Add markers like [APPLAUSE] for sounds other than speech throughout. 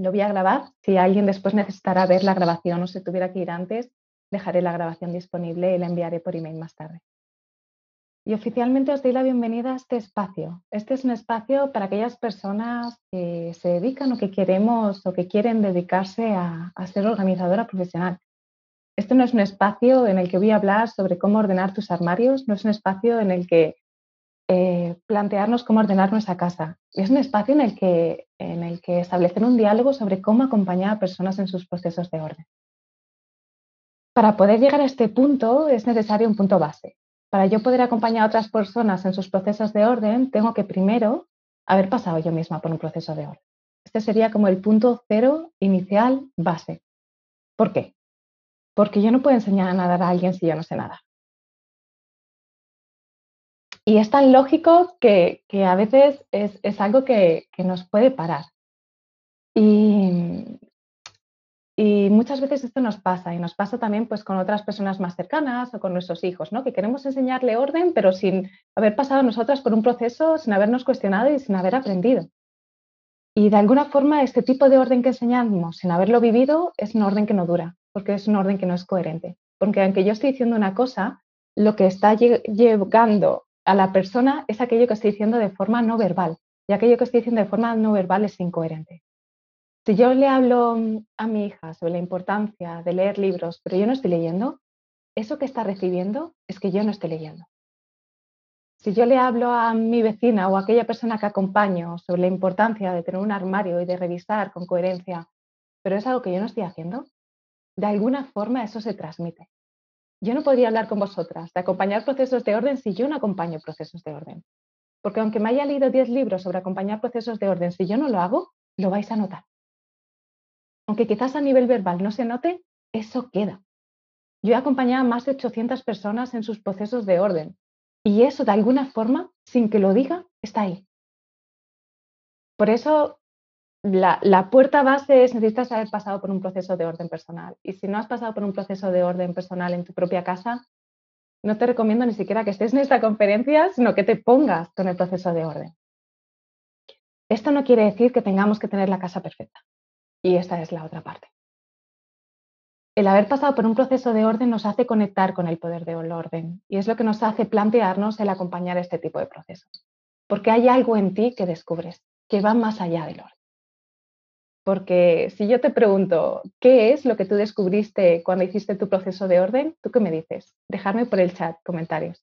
Lo voy a grabar. Si alguien después necesitará ver la grabación o se tuviera que ir antes, dejaré la grabación disponible y la enviaré por email más tarde. Y oficialmente os doy la bienvenida a este espacio. Este es un espacio para aquellas personas que se dedican o que queremos o que quieren dedicarse a, ser organizadora profesional. Este no es un espacio en el que voy a hablar sobre cómo ordenar tus armarios, no es un espacio en el que eh, plantearnos cómo ordenar nuestra casa. Es un espacio en el, que, en el que establecer un diálogo sobre cómo acompañar a personas en sus procesos de orden. Para poder llegar a este punto es necesario un punto base. Para yo poder acompañar a otras personas en sus procesos de orden, tengo que primero haber pasado yo misma por un proceso de orden. Este sería como el punto cero inicial base. ¿Por qué? Porque yo no puedo enseñar a nadar a alguien si yo no sé nada. Y es tan lógico que, a veces es, algo que, nos puede parar. Y, y, muchas veces esto nos pasa y nos pasa también pues, con otras personas más cercanas o con nuestros hijos, ¿no? que queremos enseñarle orden pero sin haber pasado nosotras por un proceso, sin habernos cuestionado y sin haber aprendido. Y de alguna forma este tipo de orden que enseñamos sin haberlo vivido es un orden que no dura, porque es un orden que no es coherente. Porque aunque yo estoy diciendo una cosa, lo que está llegando a la persona es aquello que estoy diciendo de forma no verbal y aquello que estoy diciendo de forma no verbal es incoherente. Si yo le hablo a mi hija sobre la importancia de leer libros, pero yo no estoy leyendo, eso que está recibiendo es que yo no estoy leyendo. Si yo le hablo a mi vecina o a aquella persona que acompaño sobre la importancia de tener un armario y de revisar con coherencia, pero es algo que yo no estoy haciendo, de alguna forma eso se transmite. Yo no podría hablar con vosotras de acompañar procesos de orden si yo no acompaño procesos de orden. Porque aunque me haya leído 10 libros sobre acompañar procesos de orden, si yo no lo hago, lo vais a notar. Aunque quizás a nivel verbal no se note, eso queda. Yo he acompañado a más de 800 personas en sus procesos de orden y eso de alguna forma, sin que lo diga, está ahí. Por eso la, puerta base es necesitas haber pasado por un proceso de orden personal. Y si no has pasado por un proceso de orden personal en tu propia casa, no te recomiendo ni siquiera que estés en esta conferencia, sino que te pongas con el proceso de orden. Esto no quiere decir que tengamos que tener la casa perfecta. Y esta es la otra parte. El haber pasado por un proceso de orden nos hace conectar con el poder del orden y es lo que nos hace plantearnos el acompañar este tipo de procesos. Porque hay algo en ti que descubres que va más allá del orden. Porque si yo te pregunto, ¿qué es lo que tú descubriste cuando hiciste tu proceso de orden? ¿Tú qué me dices? Dejarme por el chat comentarios.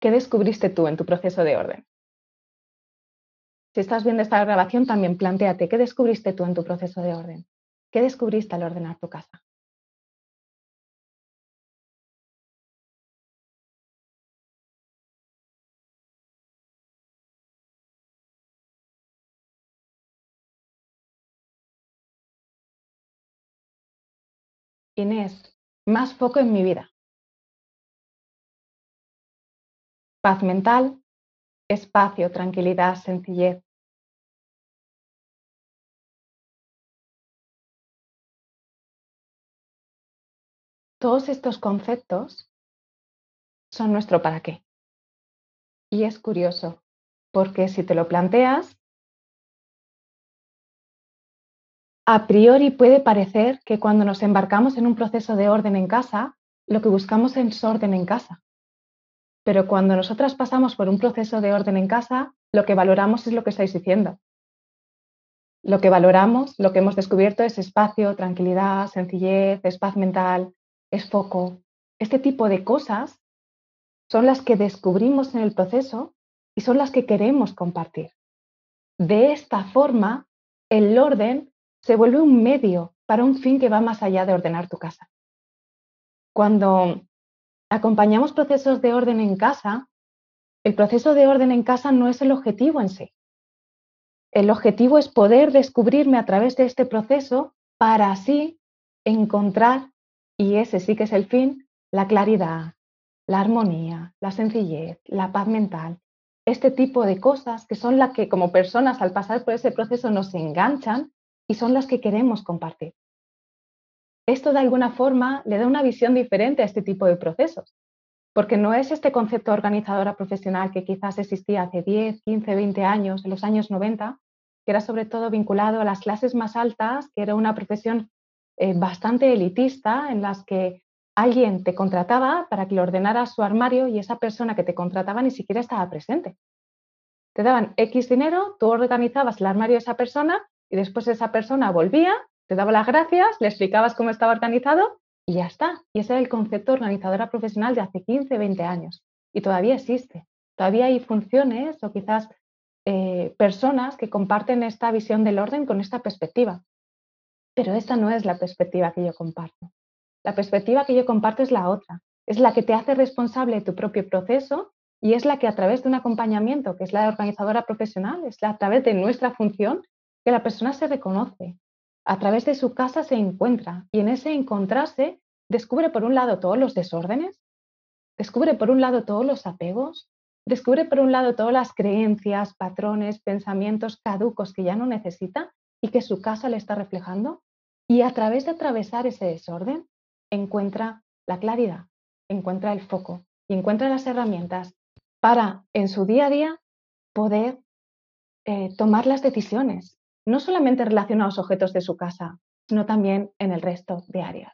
¿Qué descubriste tú en tu proceso de orden? Si estás viendo esta grabación, también planteate, ¿qué descubriste tú en tu proceso de orden? ¿Qué descubriste al ordenar tu casa? Inés, más foco en mi vida. Paz mental, espacio, tranquilidad, sencillez. Todos estos conceptos son nuestro para qué. Y es curioso, porque si te lo planteas, a priori puede parecer que cuando nos embarcamos en un proceso de orden en casa, lo que buscamos es orden en casa. Pero cuando nosotras pasamos por un proceso de orden en casa, lo que valoramos es lo que estáis diciendo. Lo que valoramos, lo que hemos descubierto es espacio, tranquilidad, sencillez, es paz mental, es foco. Este tipo de cosas son las que descubrimos en el proceso y son las que queremos compartir. De esta forma, el orden se vuelve un medio para un fin que va más allá de ordenar tu casa. Cuando acompañamos procesos de orden en casa, el proceso de orden en casa no es el objetivo en sí. El objetivo es poder descubrirme a través de este proceso para así encontrar, y ese sí que es el fin, la claridad, la armonía, la sencillez, la paz mental, este tipo de cosas que son las que como personas al pasar por ese proceso nos enganchan y son las que queremos compartir. Esto de alguna forma le da una visión diferente a este tipo de procesos, porque no es este concepto organizadora profesional que quizás existía hace 10, 15, 20 años, en los años 90, que era sobre todo vinculado a las clases más altas, que era una profesión eh, bastante elitista en las que alguien te contrataba para que le ordenara su armario y esa persona que te contrataba ni siquiera estaba presente. Te daban X dinero, tú organizabas el armario de esa persona y después esa persona volvía, te daba las gracias, le explicabas cómo estaba organizado y ya está. Y ese era el concepto organizadora profesional de hace 15, 20 años. Y todavía existe. Todavía hay funciones o quizás eh, personas que comparten esta visión del orden con esta perspectiva. Pero esta no es la perspectiva que yo comparto. La perspectiva que yo comparto es la otra. Es la que te hace responsable de tu propio proceso y es la que a través de un acompañamiento, que es la organizadora profesional, es a través de nuestra función, que la persona se reconoce. A través de su casa se encuentra y en ese encontrarse descubre por un lado todos los desórdenes, descubre por un lado todos los apegos, descubre por un lado todas las creencias, patrones, pensamientos caducos que ya no necesita y que su casa le está reflejando. Y a través de atravesar ese desorden, encuentra la claridad, encuentra el foco y encuentra las herramientas para en su día a día poder eh, tomar las decisiones, no solamente relacionados a objetos de su casa, sino también en el resto de áreas.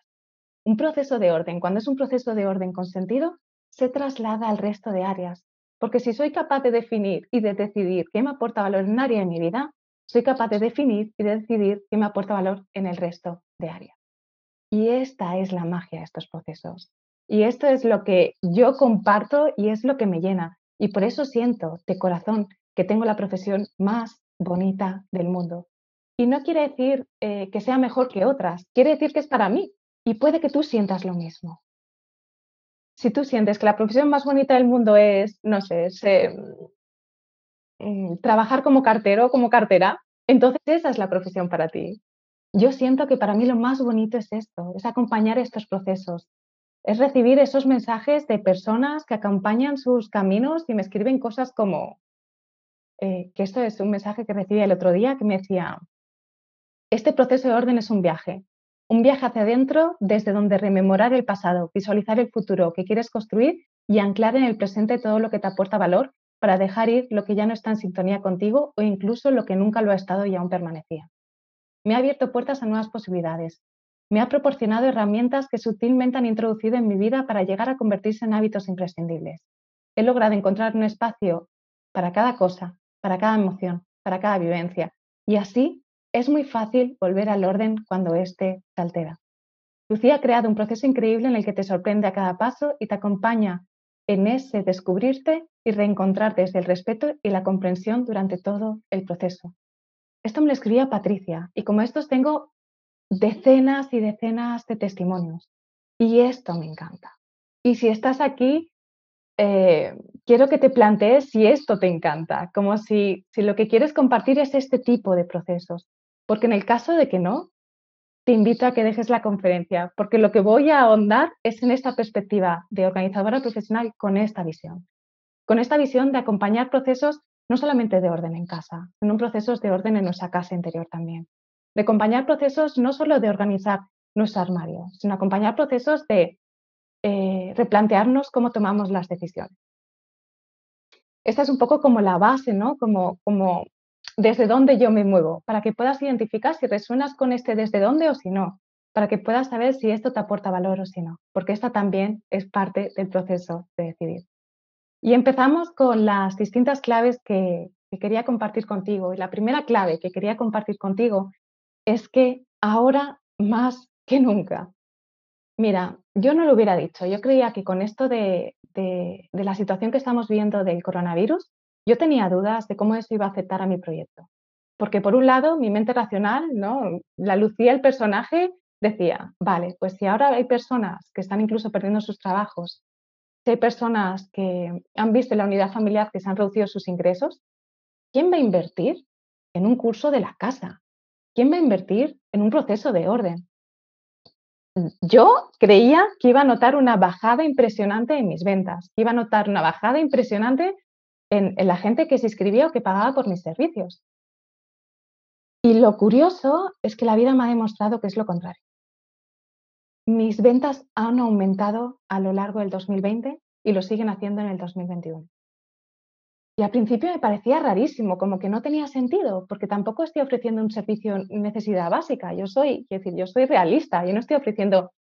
Un proceso de orden, cuando es un proceso de orden con sentido, se traslada al resto de áreas, porque si soy capaz de definir y de decidir qué me aporta valor en un área de mi vida, soy capaz de definir y de decidir qué me aporta valor en el resto de áreas. Y esta es la magia de estos procesos. Y esto es lo que yo comparto y es lo que me llena. Y por eso siento de corazón que tengo la profesión más bonita del mundo. Y no quiere decir eh, que sea mejor que otras, quiere decir que es para mí. Y puede que tú sientas lo mismo. Si tú sientes que la profesión más bonita del mundo es, no sé, mm, trabajar como cartero, como cartera, entonces esa es la profesión para ti. Yo siento que para mí lo más bonito es esto, es acompañar estos procesos, es recibir esos mensajes de personas que acompañan sus caminos y me escriben cosas como, eh, que esto es un mensaje que recibí el otro día que me decía, este proceso de orden es un viaje, un viaje hacia adentro desde donde rememorar el pasado, visualizar el futuro que quieres construir y anclar en el presente todo lo que te aporta valor para dejar ir lo que ya no está en sintonía contigo o incluso lo que nunca lo ha estado y aún permanecía. Me ha abierto puertas a nuevas posibilidades. Me ha proporcionado herramientas que sutilmente han introducido en mi vida para llegar a convertirse en hábitos imprescindibles. He logrado encontrar un espacio para cada cosa, para cada emoción, para cada vivencia. Y así es muy fácil volver al orden cuando éste se altera. Lucía ha creado un proceso increíble en el que te sorprende a cada paso y te acompaña en ese descubrirte y reencontrarte desde el respeto y la comprensión durante todo el proceso. Esto me lo escribía Patricia y como estos tengo decenas y decenas de testimonios y esto me encanta. Y si estás aquí, eh, quiero que te plantees si esto te encanta, como si, lo que quieres compartir es este tipo de procesos, porque en el caso de que no, te invito a que dejes la conferencia, porque lo que voy a ahondar es en esta perspectiva de organizadora profesional con esta visión, con esta visión de acompañar procesos no solamente de orden en casa, sino procesos de orden en nuestra casa interior también. De acompañar procesos no solo de organizar nuestro armario, sino acompañar procesos de eh, replantearnos cómo tomamos las decisiones. Esta es un poco como la base, ¿no? Como, como desde dónde yo me muevo, para que puedas identificar si resuenas con este desde dónde o si no, para que puedas saber si esto te aporta valor o si no, porque esta también es parte del proceso de decidir. Y empezamos con las distintas claves que, quería compartir contigo. Y la primera clave que quería compartir contigo es que ahora más que nunca. Mira, yo no lo hubiera dicho. Yo creía que con esto de, de, la situación que estamos viendo del coronavirus, yo tenía dudas de cómo eso iba a afectar a mi proyecto. Porque por un lado, mi mente racional, ¿no? la lucía el personaje, decía, vale, pues si ahora hay personas que están incluso perdiendo sus trabajos, hay personas que han visto en la unidad familiar que se han reducido sus ingresos, ¿quién va a invertir en un curso de la casa? ¿Quién va a invertir en un proceso de orden? Yo creía que iba a notar una bajada impresionante en mis ventas, iba a notar una bajada impresionante en, en la gente que se inscribía o que pagaba por mis servicios. Y lo curioso es que la vida me ha demostrado que es lo contrario. Mis ventas han aumentado a lo largo del 2020 y lo siguen haciendo en el 2021. Y al principio me parecía rarísimo, como que no tenía sentido, porque tampoco estoy ofreciendo un servicio necesidad básica. Yo soy, quiero decir, yo soy realista, yo no estoy ofreciendo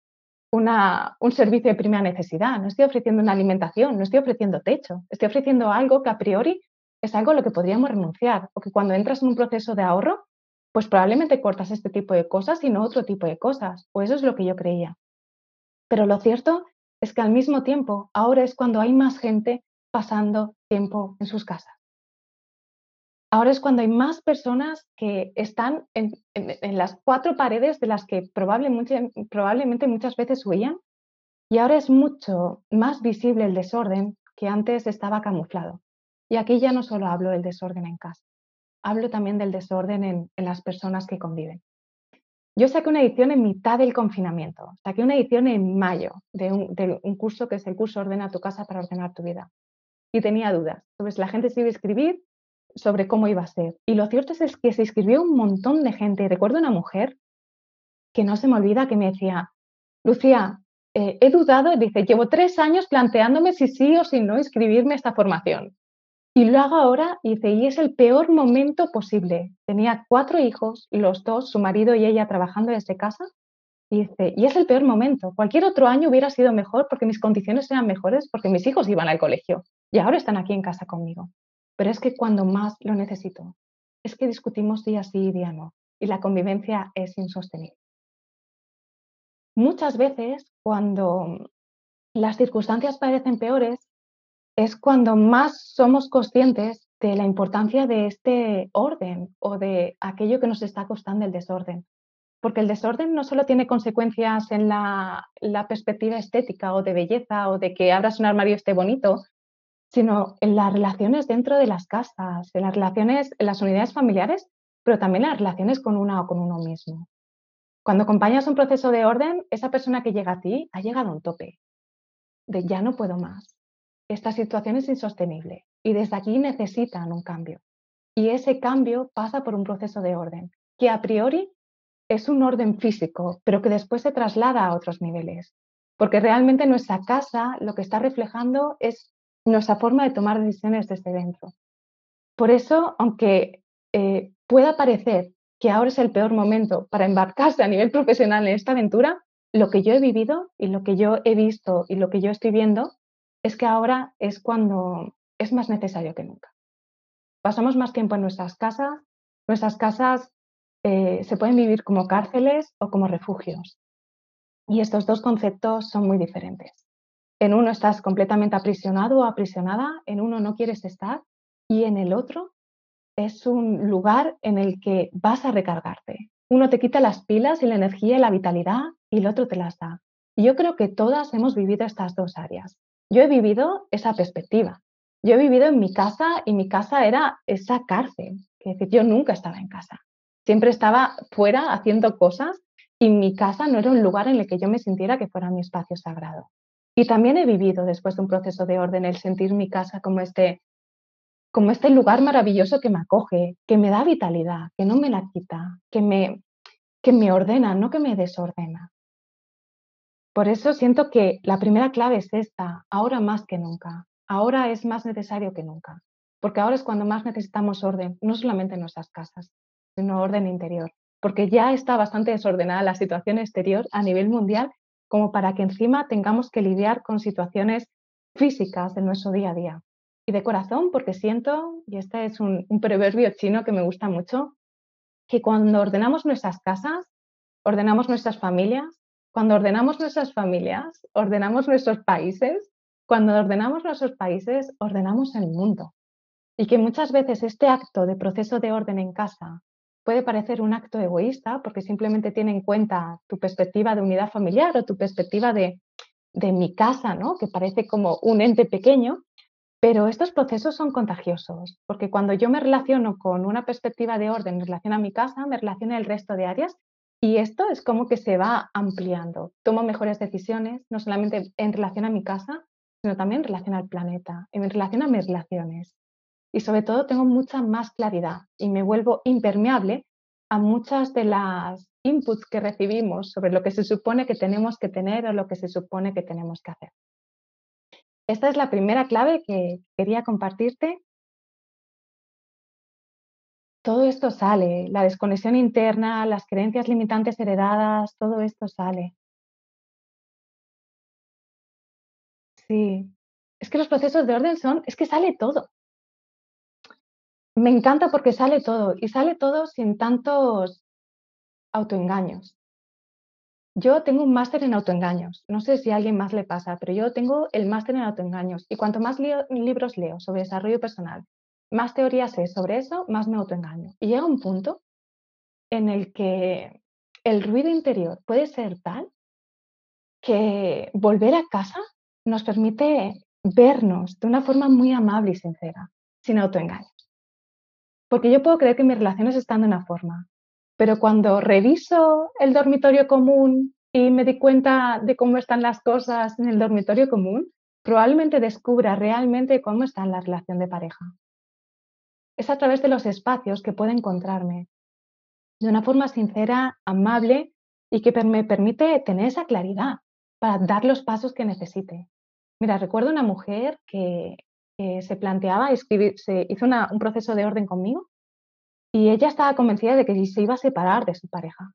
una, un servicio de primera necesidad, no estoy ofreciendo una alimentación, no estoy ofreciendo techo, estoy ofreciendo algo que a priori es algo a lo que podríamos renunciar, porque cuando entras en un proceso de ahorro, pues probablemente cortas este tipo de cosas y no otro tipo de cosas, o eso es lo que yo creía. Pero lo cierto es que al mismo tiempo, ahora es cuando hay más gente pasando tiempo en sus casas. Ahora es cuando hay más personas que están en, las cuatro paredes de las que probablemente, muchas veces huían y ahora es mucho más visible el desorden que antes estaba camuflado. Y aquí ya no solo hablo del desorden en casa, hablo también del desorden en, las personas que conviven. Yo saqué una edición en mitad del confinamiento, saqué una edición en mayo de un curso que es el curso Ordena tu casa para ordenar tu vida y tenía dudas sobre si la gente se iba a escribir, sobre cómo iba a ser. Y lo cierto es, que se escribió un montón de gente. Recuerdo una mujer que no se me olvida que me decía, Lucía, eh, he dudado, dice, llevo tres años planteándome si sí o si no inscribirme a esta formación. Y lo hago ahora, dice, y es el peor momento posible. Tenía cuatro hijos, los dos, su marido y ella trabajando desde casa, y dice, y es el peor momento. Cualquier otro año hubiera sido mejor porque mis condiciones eran mejores, porque mis hijos iban al colegio y ahora están aquí en casa conmigo. Pero es que cuando más lo necesito, es que discutimos día sí y día no, y la convivencia es insostenible. Muchas veces, cuando las circunstancias parecen peores, es cuando más somos conscientes de la importancia de este orden o de aquello que nos está costando el desorden porque el desorden no solo tiene consecuencias en la, perspectiva estética o de belleza o de que abras un armario esté bonito, sino en las relaciones dentro de las casas, en las relaciones, en las unidades familiares, pero también en las relaciones con una o con uno mismo. Cuando acompañas un proceso de orden, esa persona que llega a ti ha llegado a un tope, de ya no puedo más. Esta situación es insostenible y desde aquí necesitan un cambio. Y ese cambio pasa por un proceso de orden, que a priori es un orden físico, pero que después se traslada a otros niveles. Porque realmente nuestra casa lo que está reflejando es nuestra forma de tomar decisiones desde dentro. Por eso, aunque eh, pueda parecer que ahora es el peor momento para embarcarse a nivel [LAUGHS] profesional en esta aventura, lo que yo he vivido y lo que yo he visto y lo que yo estoy viendo es que ahora es cuando es más necesario que nunca. Pasamos más tiempo en nuestras casas, nuestras casas eh, se pueden vivir como cárceles o como refugios. Y estos dos conceptos son muy diferentes. En uno estás completamente aprisionado o aprisionada, en uno no quieres estar y en el otro es un lugar en el que vas a recargarte. Uno te quita las pilas y la energía y la vitalidad y el otro te las da. Yo creo que todas hemos vivido estas dos áreas. Yo he vivido esa perspectiva. Yo he vivido en mi casa y mi casa era esa cárcel. Es decir, yo nunca estaba en casa. Siempre estaba fuera haciendo cosas y mi casa no era un lugar en el que yo me sintiera que fuera mi espacio sagrado. Y también he vivido después de un proceso de orden el sentir mi casa como este, como este lugar maravilloso que me acoge, que me da vitalidad, que no me la quita, que me, que me ordena, no que me desordena. Por eso siento que la primera clave es esta, ahora más que nunca. Ahora es más necesario que nunca, porque ahora es cuando más necesitamos orden, no solamente en nuestras casas, sino orden interior, porque ya está bastante desordenada la situación exterior a nivel mundial como para que encima tengamos que lidiar con situaciones físicas de nuestro día a día. Y de corazón, porque siento, y este es un, un proverbio chino que me gusta mucho, que cuando ordenamos nuestras casas, ordenamos nuestras familias, cuando ordenamos nuestras familias, ordenamos nuestros países, cuando ordenamos nuestros países, ordenamos el mundo. Y que muchas veces este acto de proceso de orden en casa puede parecer un acto egoísta porque simplemente tiene en cuenta tu perspectiva de unidad familiar o tu perspectiva de, mi casa, ¿no? que parece como un ente pequeño, pero estos procesos son contagiosos, porque cuando yo me relaciono con una perspectiva de orden en relación a mi casa, me relaciono el resto de áreas y esto es como que se va ampliando. Tomo mejores decisiones, no solamente en relación a mi casa, sino también en relación al planeta, en relación a mis relaciones y sobre todo tengo mucha más claridad y me vuelvo impermeable a muchas de las inputs que recibimos sobre lo que se supone que tenemos que tener o lo que se supone que tenemos que hacer. Esta es la primera clave que quería compartirte. Todo esto sale, la desconexión interna, las creencias limitantes heredadas, todo esto sale. Sí, es que los procesos de orden son, es que sale todo. Me encanta porque sale todo y sale todo sin tantos autoengaños. Yo tengo un máster en autoengaños. No sé si a alguien más le pasa, pero yo tengo el máster en autoengaños. Y cuanto más libros leo sobre desarrollo personal, más teorías sé sobre eso, más me autoengaño. Y llega un punto en el que el ruido interior puede ser tal que volver a casa nos permite vernos de una forma muy amable y sincera, sin autoengaños. Porque yo puedo creer que mis relaciones están de una forma, pero cuando reviso el dormitorio común y me di cuenta de cómo están las cosas en el dormitorio común, probablemente descubra realmente cómo está la relación de pareja. Es a través de los espacios que puedo encontrarme de una forma sincera, amable y que me permite tener esa claridad para dar los pasos que necesite. Mira, recuerdo una mujer que, se planteaba escribir, se hizo un proceso de orden conmigo y ella estaba convencida de que se iba a separar de su pareja.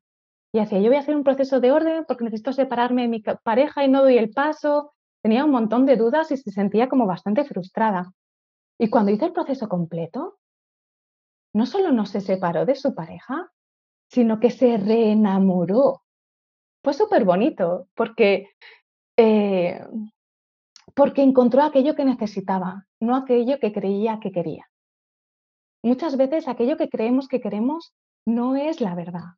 Y decía, yo voy a hacer un proceso de orden porque necesito separarme de mi pareja y no doy el paso. Tenía un montón de dudas y se sentía como bastante frustrada. Y cuando hizo el proceso completo, no solo no se separó de su pareja, sino que se reenamoró. Fue súper bonito porque, eh, porque encontró aquello que necesitaba, no aquello que creía que quería muchas veces aquello que creemos que queremos no es la verdad,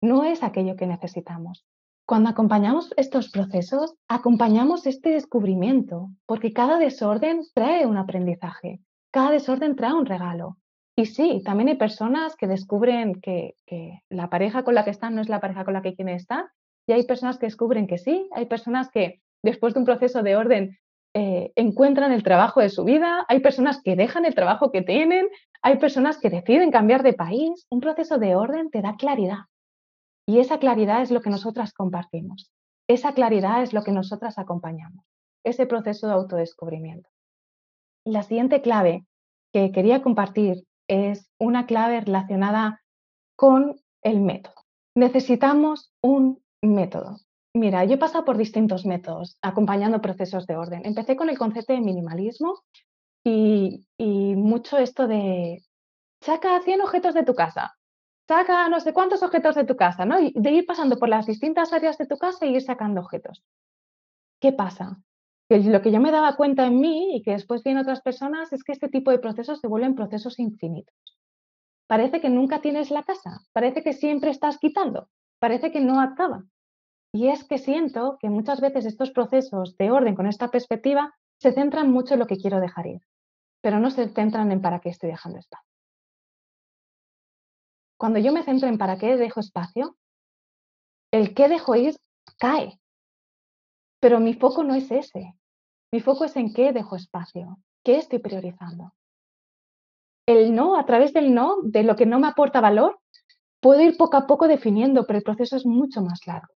no es aquello que necesitamos. Cuando acompañamos estos procesos, acompañamos este descubrimiento, porque cada desorden trae un aprendizaje, cada desorden trae un regalo. Y sí, también hay personas que descubren que, la pareja con la que están no es la pareja con la que quieren estar, y hay personas que descubren que sí, hay personas que después de un proceso de orden eh, encuentran el trabajo de su vida, hay personas que dejan el trabajo que tienen, hay personas que deciden cambiar de país. Un proceso de orden te da claridad. Y esa claridad es lo que nosotras compartimos. Esa claridad es lo que nosotras acompañamos. Ese proceso de autodescubrimiento. La siguiente clave que quería compartir es una clave relacionada con el método. Necesitamos un método. Mira, yo he pasado por distintos métodos acompañando procesos de orden. Empecé con el concepto de minimalismo y, mucho esto de saca 100 objetos de tu casa, saca no sé cuántos objetos de tu casa, ¿no? Y de ir pasando por las distintas áreas de tu casa y ir sacando objetos. ¿Qué pasa? Que lo que yo me daba cuenta en mí y que después vi en otras personas es que este tipo de procesos se vuelven procesos infinitos. Parece que nunca tienes la casa, parece que siempre estás quitando, parece que no acaba. Y es que siento que muchas veces estos procesos de orden con esta perspectiva se centran mucho en lo que quiero dejar ir, pero no se centran en para qué estoy dejando espacio. Cuando yo me centro en para qué dejo espacio, el qué dejo ir cae. Pero mi foco no es ese. Mi foco es en qué dejo espacio, qué estoy priorizando. El no, a través del no, de lo que no me aporta valor, puedo ir poco a poco definiendo, pero el proceso es mucho más largo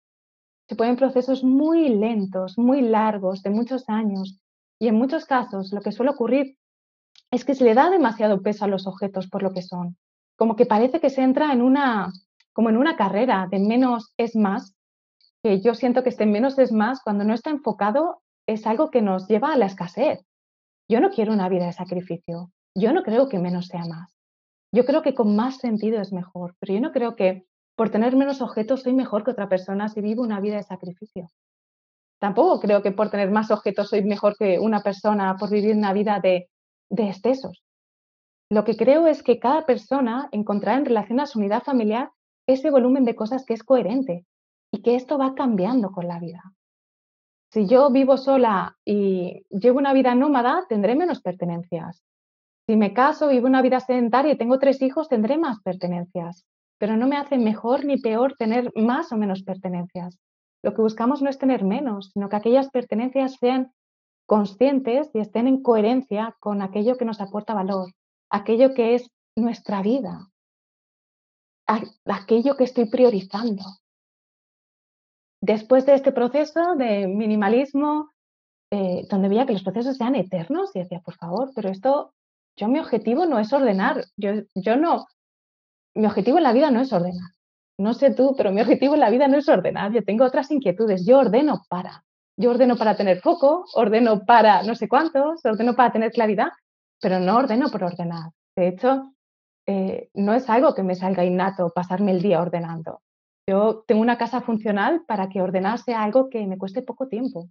se pueden procesos muy lentos, muy largos, de muchos años. Y en muchos casos lo que suele ocurrir es que se le da demasiado peso a los objetos por lo que son. Como que parece que se entra en una, como en una carrera de menos es más, que yo siento que este menos es más cuando no está enfocado es algo que nos lleva a la escasez. Yo no quiero una vida de sacrificio. Yo no creo que menos sea más. Yo creo que con más sentido es mejor, pero yo no creo que por tener menos objetos soy mejor que otra persona si vivo una vida de sacrificio. Tampoco creo que por tener más objetos soy mejor que una persona por vivir una vida de, de excesos. Lo que creo es que cada persona encontrará en relación a su unidad familiar ese volumen de cosas que es coherente y que esto va cambiando con la vida. Si yo vivo sola y llevo una vida nómada, tendré menos pertenencias. Si me caso, vivo una vida sedentaria y tengo tres hijos, tendré más pertenencias pero no me hace mejor ni peor tener más o menos pertenencias. Lo que buscamos no es tener menos, sino que aquellas pertenencias sean conscientes y estén en coherencia con aquello que nos aporta valor, aquello que es nuestra vida, aquello que estoy priorizando. Después de este proceso de minimalismo, eh, donde veía que los procesos sean eternos y decía, por favor, pero esto, yo mi objetivo no es ordenar, yo, yo no, mi objetivo en la vida no es ordenar. No sé tú, pero mi objetivo en la vida no es ordenar, yo tengo otras inquietudes, yo ordeno para, yo ordeno para tener foco, ordeno para no sé cuántos, ordeno para tener claridad, pero no ordeno por ordenar. De hecho, eh, no es algo que me salga innato pasarme el día ordenando. Yo tengo una casa funcional para que ordenar sea algo que me cueste poco tiempo.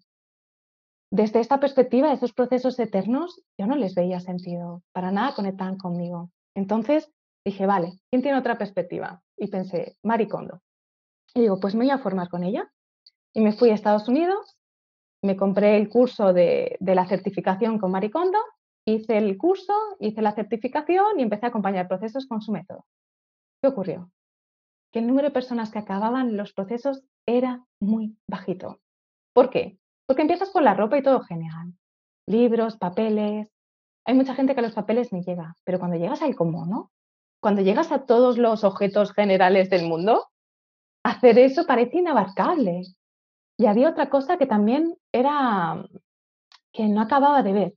Desde esta perspectiva, esos procesos eternos, yo no les veía sentido, para nada conectaban conmigo. Entonces dije, vale, ¿quién tiene otra perspectiva? Y pensé, Maricondo. Y digo, pues me voy a formar con ella. Y me fui a Estados Unidos, me compré el curso de, de la certificación con Maricondo hice el curso, hice la certificación y empecé a acompañar procesos con su método. ¿Qué ocurrió? Que el número de personas que acababan los procesos era muy bajito. ¿Por qué? Porque empiezas con la ropa y todo genial. Libros, papeles. Hay mucha gente que a los papeles ni llega, pero cuando llegas al común, ¿no? Cuando llegas a todos los objetos generales del mundo, hacer eso parece inabarcable. Y había otra cosa que también era que no acababa de ver,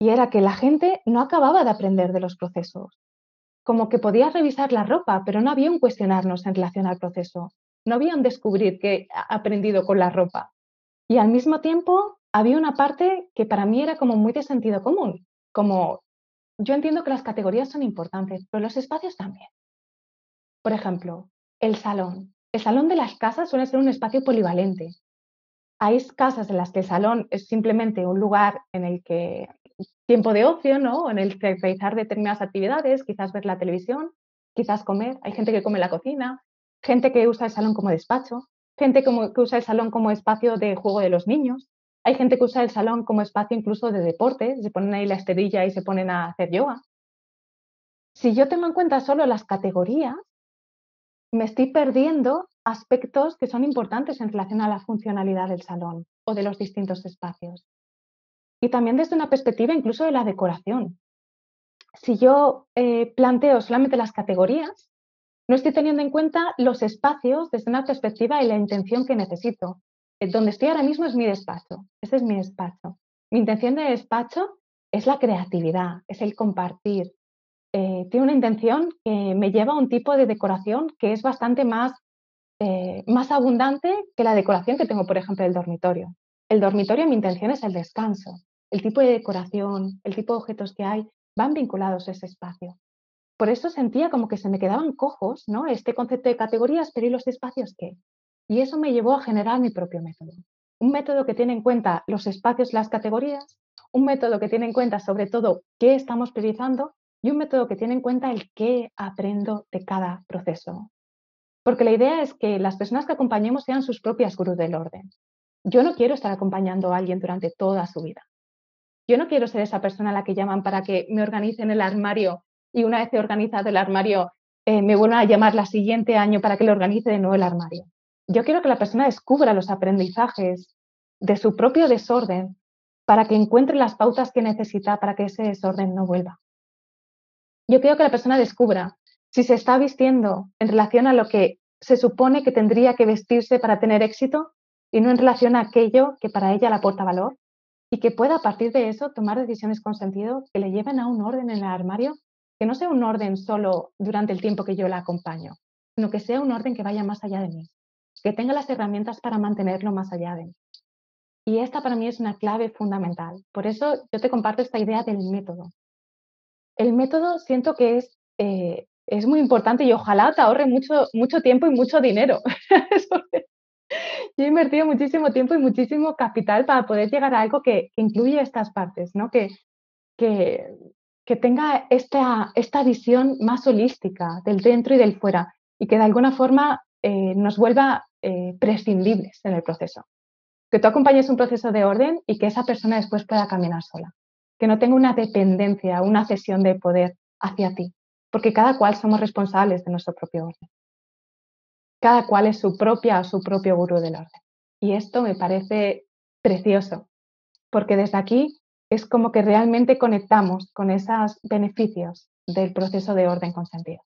y era que la gente no acababa de aprender de los procesos. Como que podías revisar la ropa, pero no había un cuestionarnos en relación al proceso. No había un descubrir que ha aprendido con la ropa. Y al mismo tiempo había una parte que para mí era como muy de sentido común, como yo entiendo que las categorías son importantes, pero los espacios también. Por ejemplo, el salón. El salón de las casas suele ser un espacio polivalente. Hay casas en las que el salón es simplemente un lugar en el que tiempo de ocio, ¿no? En el que realizar determinadas actividades, quizás ver la televisión, quizás comer. Hay gente que come en la cocina, gente que usa el salón como despacho, gente que usa el salón como espacio de juego de los niños. Hay gente que usa el salón como espacio incluso de deporte, se ponen ahí la esterilla y se ponen a hacer yoga. Si yo tengo en cuenta solo las categorías, me estoy perdiendo aspectos que son importantes en relación a la funcionalidad del salón o de los distintos espacios y también desde una perspectiva incluso de la decoración. Si yo eh, planteo solamente las categorías, no estoy teniendo en cuenta los espacios desde una perspectiva y la intención que necesito. Eh, donde estoy ahora mismo es mi despacho, ese es mi despacho. Mi intención de despacho es la creatividad, es el compartir. Eh, tiene una intención que me lleva a un tipo de decoración que es bastante más, más abundante que la decoración que tengo, por ejemplo, del dormitorio. El dormitorio, mi intención es el descanso el tipo de decoración, el tipo de objetos que hay, van vinculados a ese espacio. Por eso sentía como que se me quedaban cojos, ¿no? Este concepto de categorías, pero ¿y los espacios qué? Y eso me llevó a generar mi propio método. Un método que tiene en cuenta los espacios las categorías, un método que tiene en cuenta sobre todo qué estamos priorizando y un método que tiene en cuenta el qué aprendo de cada proceso. Porque la idea es que las personas que acompañemos sean sus propias gurús del orden. Yo no quiero estar acompañando a alguien durante toda su vida. Yo no quiero ser esa persona a la que llaman para que me organicen el armario y una vez organizado el armario eh, me vuelvan a llamar la siguiente año para que le organice de nuevo el armario. Yo quiero que la persona descubra los aprendizajes de su propio desorden para que encuentre las pautas que necesita para que ese desorden no vuelva. Yo quiero que la persona descubra si se está vistiendo en relación a lo que se supone que tendría que vestirse para tener éxito y no en relación a aquello que para ella le aporta valor y que pueda a partir de eso tomar decisiones con sentido que le lleven a un orden en el armario, que no sea un orden solo durante el tiempo que yo la acompaño, sino que sea un orden que vaya más allá de mí, que tenga las herramientas para mantenerlo más allá de. Y esta para mí es una clave fundamental. Por eso yo te comparto esta idea del método. El método siento que es, eh, es muy importante y ojalá te ahorre mucho, mucho tiempo y mucho dinero. [LAUGHS] yo he invertido muchísimo tiempo y muchísimo capital para poder llegar a algo que, que incluye estas partes, ¿no? que, que, que tenga esta, esta visión más holística del dentro y del fuera y que de alguna forma eh, nos vuelva eh, prescindibles en el proceso. Que tú acompañes un proceso de orden y que esa persona después pueda caminar sola. Que no tenga una dependencia, una cesión de poder hacia ti, porque cada cual somos responsables de nuestro propio orden cada cual es su propia o su propio gurú del orden. Y esto me parece precioso, porque desde aquí es como que realmente conectamos con esos beneficios del proceso de orden con sentido.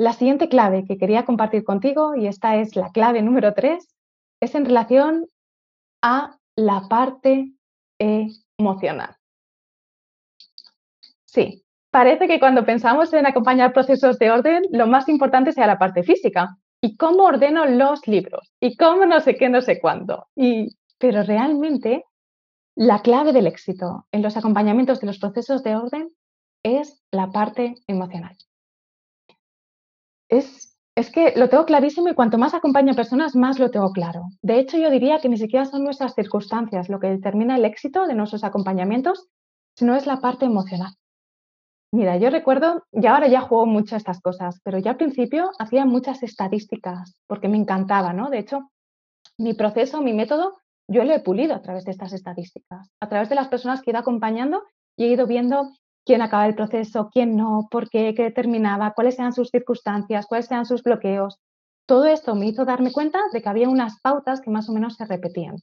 La siguiente clave que quería compartir contigo, y esta es la clave número tres, es en relación a la parte emocional. Sí, parece que cuando pensamos en acompañar procesos de orden, lo más importante sea la parte física. ¿Y cómo ordeno los libros? ¿Y cómo no sé qué, no sé cuándo? Y, pero realmente la clave del éxito en los acompañamientos de los procesos de orden es la parte emocional. Es, es que lo tengo clarísimo y cuanto más acompaño a personas, más lo tengo claro. De hecho, yo diría que ni siquiera son nuestras circunstancias lo que determina el éxito de nuestros acompañamientos, sino es la parte emocional. Mira, yo recuerdo, y ahora ya juego mucho a estas cosas, pero ya al principio hacía muchas estadísticas porque me encantaba, ¿no? De hecho, mi proceso, mi método, yo lo he pulido a través de estas estadísticas, a través de las personas que he ido acompañando y he ido viendo quién acaba el proceso, quién no, por qué, qué determinaba, cuáles eran sus circunstancias, cuáles eran sus bloqueos. Todo esto me hizo darme cuenta de que había unas pautas que más o menos se repetían.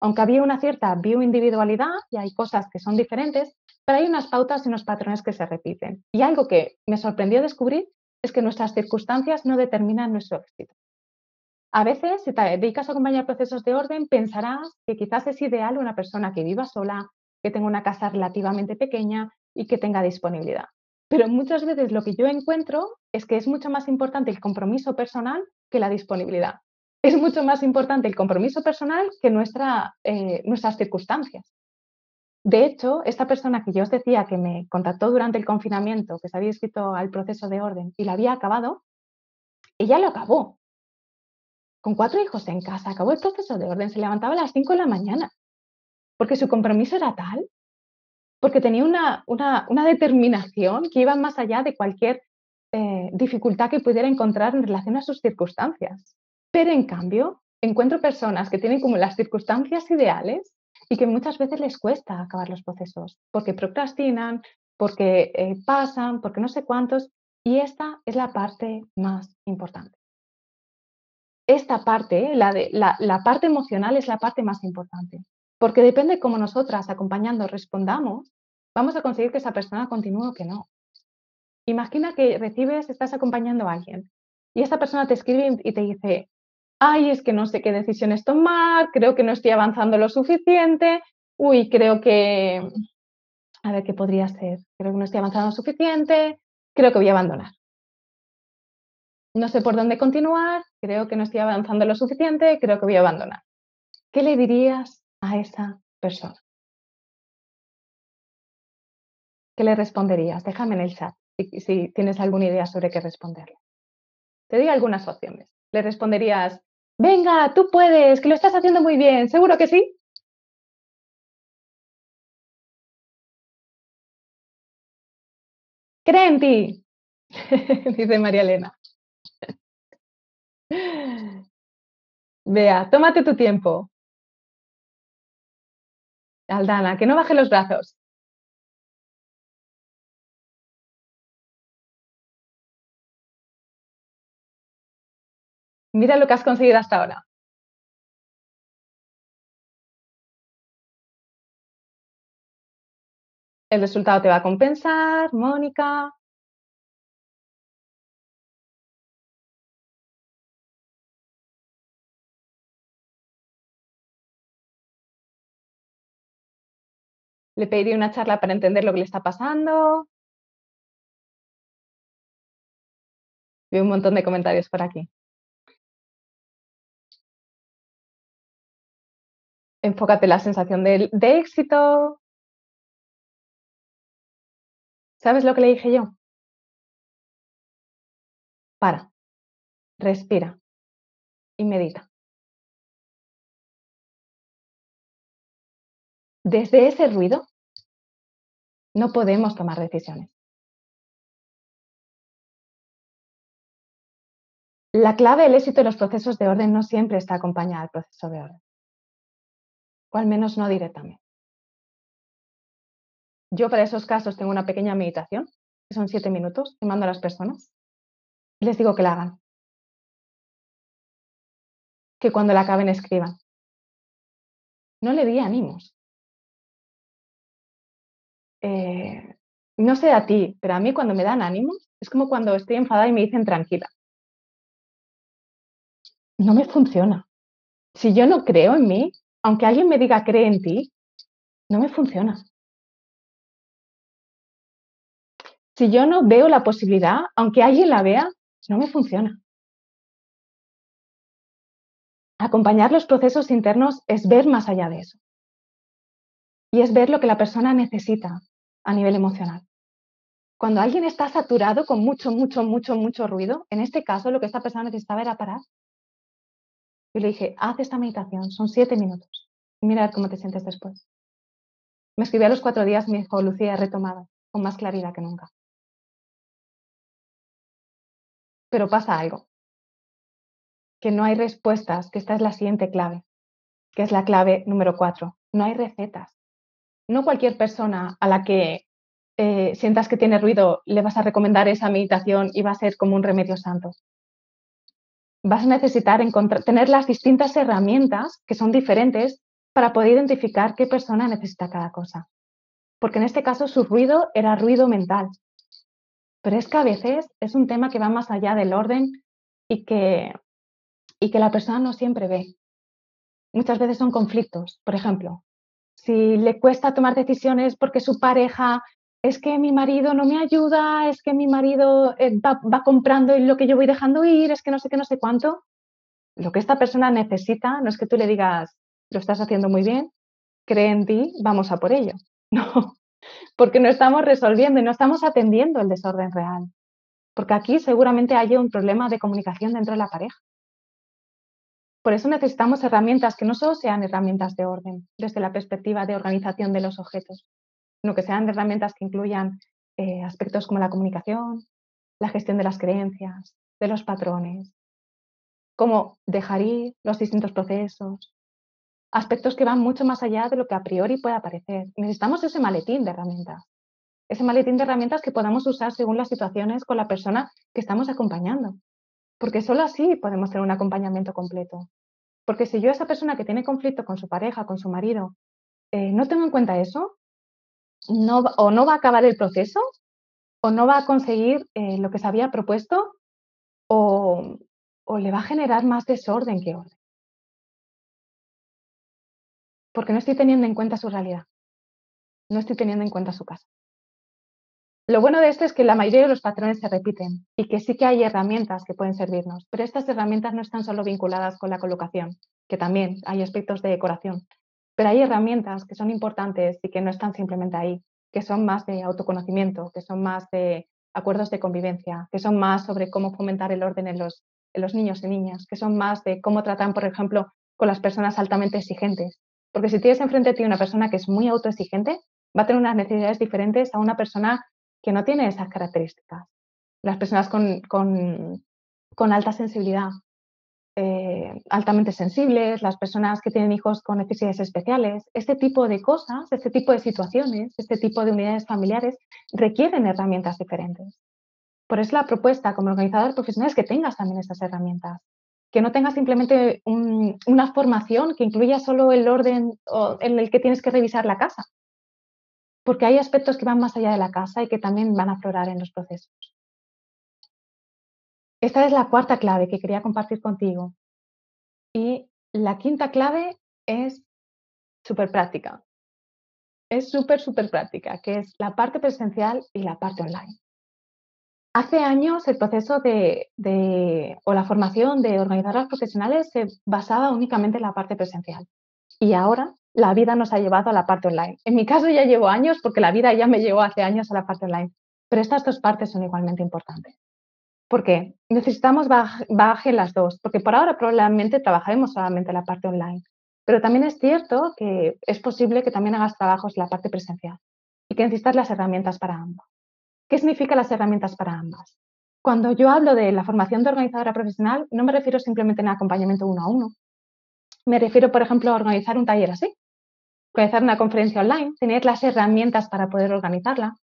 Aunque había una cierta bioindividualidad y hay cosas que son diferentes, pero hay unas pautas y unos patrones que se repiten. Y algo que me sorprendió descubrir es que nuestras circunstancias no determinan nuestro éxito. A veces, si te dedicas a acompañar procesos de orden, pensarás que quizás es ideal una persona que viva sola, que tenga una casa relativamente pequeña y que tenga disponibilidad. Pero muchas veces lo que yo encuentro es que es mucho más importante el compromiso personal que la disponibilidad. Es mucho más importante el compromiso personal que nuestra, eh, nuestras circunstancias. De hecho, esta persona que yo os decía que me contactó durante el confinamiento, que se había escrito al proceso de orden y lo había acabado, ella lo acabó. Con cuatro hijos en casa, acabó el proceso de orden, se levantaba a las cinco de la mañana, porque su compromiso era tal, porque tenía una, una, determinación que iba más allá de cualquier eh, dificultad que pudiera encontrar en relación a sus circunstancias. Pero en cambio, encuentro personas que tienen como las circunstancias ideales y que muchas veces les cuesta acabar los procesos porque procrastinan, porque eh, pasan, porque no sé cuántos. Y esta es la parte más importante. Esta parte, la, de, la parte emocional, es la parte más importante. Porque depende cómo nosotras acompañando respondamos, vamos a conseguir que esa persona continúe o que no. Imagina que recibes, estás acompañando a alguien y esta persona te escribe y te dice, ay, es que no sé qué decisiones tomar, creo que no estoy avanzando lo suficiente, uy, creo que, a ver qué podría ser, creo que no estoy avanzando lo suficiente, creo que voy a abandonar. No sé por dónde continuar, creo que no estoy avanzando lo suficiente, creo que voy a abandonar. ¿Qué le dirías a esa persona? ¿Qué le responderías? Déjame en el chat si, tienes alguna idea sobre qué responderle. Te doy algunas opciones. Le responderías, Venga, tú puedes, que lo estás haciendo muy bien, ¿seguro que sí? Cree en ti, [LAUGHS] dice María Elena. Vea, tómate tu tiempo. Aldana, que no baje los brazos. Mira lo que has conseguido hasta ahora. El resultado te va a compensar, Mónica. Le pediría una charla para entender lo que le está pasando. Veo un montón de comentarios por aquí. enfócate en la sensación de, éxito. ¿Sabes lo que le dije yo? Para, respira y medita. Desde ese ruido no podemos tomar decisiones. La clave del éxito de los procesos de orden no siempre está acompañada del proceso de orden o al menos no directamente. Yo para esos casos tengo una pequeña meditación, que son siete minutos, que mando a las personas. Y les digo que la hagan. Que cuando la acaben escriban. No le di ánimos. Eh, no sé a ti, pero a mí cuando me dan ánimos es como cuando estoy enfadada y me dicen tranquila. No me funciona. Si yo no creo en mí, aunque alguien me diga cree en ti, no me funciona. Si yo no veo la posibilidad, aunque alguien la vea, no me funciona. Acompañar los procesos internos es ver más allá de eso. Y es ver lo que la persona necesita a nivel emocional. Cuando alguien está saturado con mucho, mucho, mucho, mucho ruido, en este caso lo que esta persona necesitaba era parar. Y le dije, haz esta meditación, son siete minutos. Mira cómo te sientes después. Me escribió a los cuatro días me dijo, Lucía, he retomado, con más claridad que nunca. Pero pasa algo, que no hay respuestas, que esta es la siguiente clave, que es la clave número cuatro. No hay recetas. No cualquier persona a la que eh, sientas que tiene ruido le vas a recomendar esa meditación y va a ser como un remedio santo. Vas a necesitar tener las distintas herramientas que son diferentes para poder identificar qué persona necesita cada cosa. Porque en este caso su ruido era ruido mental. Pero es que a veces es un tema que va más allá del orden y que y que la persona no siempre ve. Muchas veces son conflictos. Por ejemplo, si le cuesta tomar decisiones porque su pareja es que mi marido no me ayuda, es que mi marido eh, va, comprando y lo que yo voy dejando ir, es que no sé qué, no sé cuánto. Lo que esta persona necesita no es que tú le digas, lo estás haciendo muy bien, cree en ti, vamos a por ello. [LAUGHS] No, porque no estamos resolviendo y no estamos atendiendo el desorden real. Porque aquí seguramente hay un problema de comunicación dentro de la pareja. Por eso necesitamos herramientas que no solo sean herramientas de orden desde la perspectiva de organización de los objetos, sino que sean herramientas que incluyan eh, aspectos como la comunicación, la gestión de las creencias, de los patrones, cómo dejar ir los distintos procesos, aspectos que van mucho más allá de lo que a priori pueda parecer. Necesitamos ese maletín de herramientas, ese maletín de herramientas que podamos usar según las situaciones con la persona que estamos acompañando, porque solo así podemos tener un acompañamiento completo. Porque si yo, esa persona que tiene conflicto con su pareja, con su marido, eh, no tengo en cuenta eso, o no va a acabar el proceso, o no va a conseguir eh, lo que se había propuesto, o, o le va a generar más desorden que orden. Porque no estoy teniendo en cuenta su realidad, no estoy teniendo en cuenta su caso. Lo bueno de esto es que la mayoría de los patrones se repiten y que sí que hay herramientas que pueden servirnos, pero estas herramientas no están solo vinculadas con la colocación, que también hay aspectos de decoración, pero hay herramientas que son importantes y que no están simplemente ahí, que son más de autoconocimiento, que son más de acuerdos de convivencia, que son más sobre cómo fomentar el orden en los, niños y niñas, que son más de cómo tratan, por ejemplo, con las personas altamente exigentes. Porque si tienes enfrente a ti una persona que es muy autoexigente, va a tener unas necesidades diferentes a una persona que no tiene esas características. Las personas con, con, alta sensibilidad, eh, altamente sensibles, las personas que tienen hijos con necesidades especiales, este tipo de cosas, este tipo de situaciones, este tipo de unidades familiares requieren herramientas diferentes. Por eso la propuesta como organizador profesional es que tengas también esas herramientas, que no tengas simplemente una formación que incluya solo el orden en el que tienes que revisar la casa, porque hay aspectos que van más allá de la casa y que también van a aflorar en los procesos. Esta es la cuarta clave que quería compartir contigo. Y la quinta clave es súper práctica. Es súper, súper práctica, que es la parte presencial y la parte online. Hace años el proceso de, o la formación de organizadoras profesionales se basaba únicamente en la parte presencial. Y ahora la vida nos ha llevado a la parte online. En mi caso ya llevo años porque la vida ya me llevó hace años a la parte online, pero estas dos partes son igualmente importantes. ¿Por qué? Necesitamos baje las dos, porque por ahora probablemente trabajaremos solamente la parte online, pero también es cierto que es posible que también hagas trabajos en la parte presencial y que necesitas las herramientas para ambas. ¿Qué significa las herramientas para ambas? Cuando yo hablo de la formación de organizadora profesional, no me refiero simplemente en acompañamiento uno a uno, me refiero, por ejemplo, a organizar un taller así, organizar una conferencia online, tener las herramientas para poder organizarla.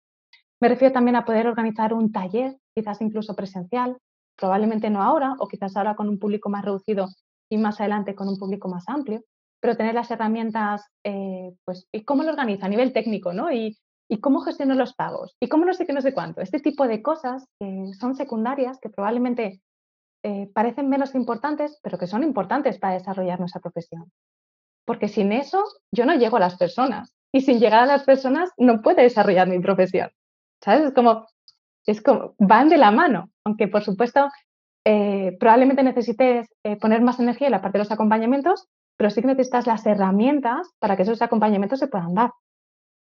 Me refiero también a poder organizar un taller, quizás incluso presencial, probablemente no ahora, o quizás ahora con un público más reducido y más adelante con un público más amplio, pero tener las herramientas, eh, pues, y cómo lo organiza a nivel técnico, ¿no? Y, cómo gestiono los pagos, y cómo no sé qué, no sé cuánto. Este tipo de cosas que son secundarias, que probablemente eh, parecen menos importantes, pero que son importantes para desarrollar nuestra profesión. Porque sin eso yo no llego a las personas y sin llegar a las personas no puedo desarrollar mi profesión. ¿Sabes? Es como, es como, van de la mano, aunque por supuesto eh, probablemente necesites eh, poner más energía en la parte de los acompañamientos, pero sí que necesitas las herramientas para que esos acompañamientos se puedan dar,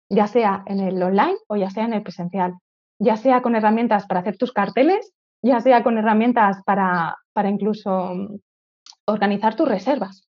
ya sea en el online o ya sea en el presencial, ya sea con herramientas para hacer tus carteles, ya sea con herramientas para, para incluso mm, organizar tus reservas.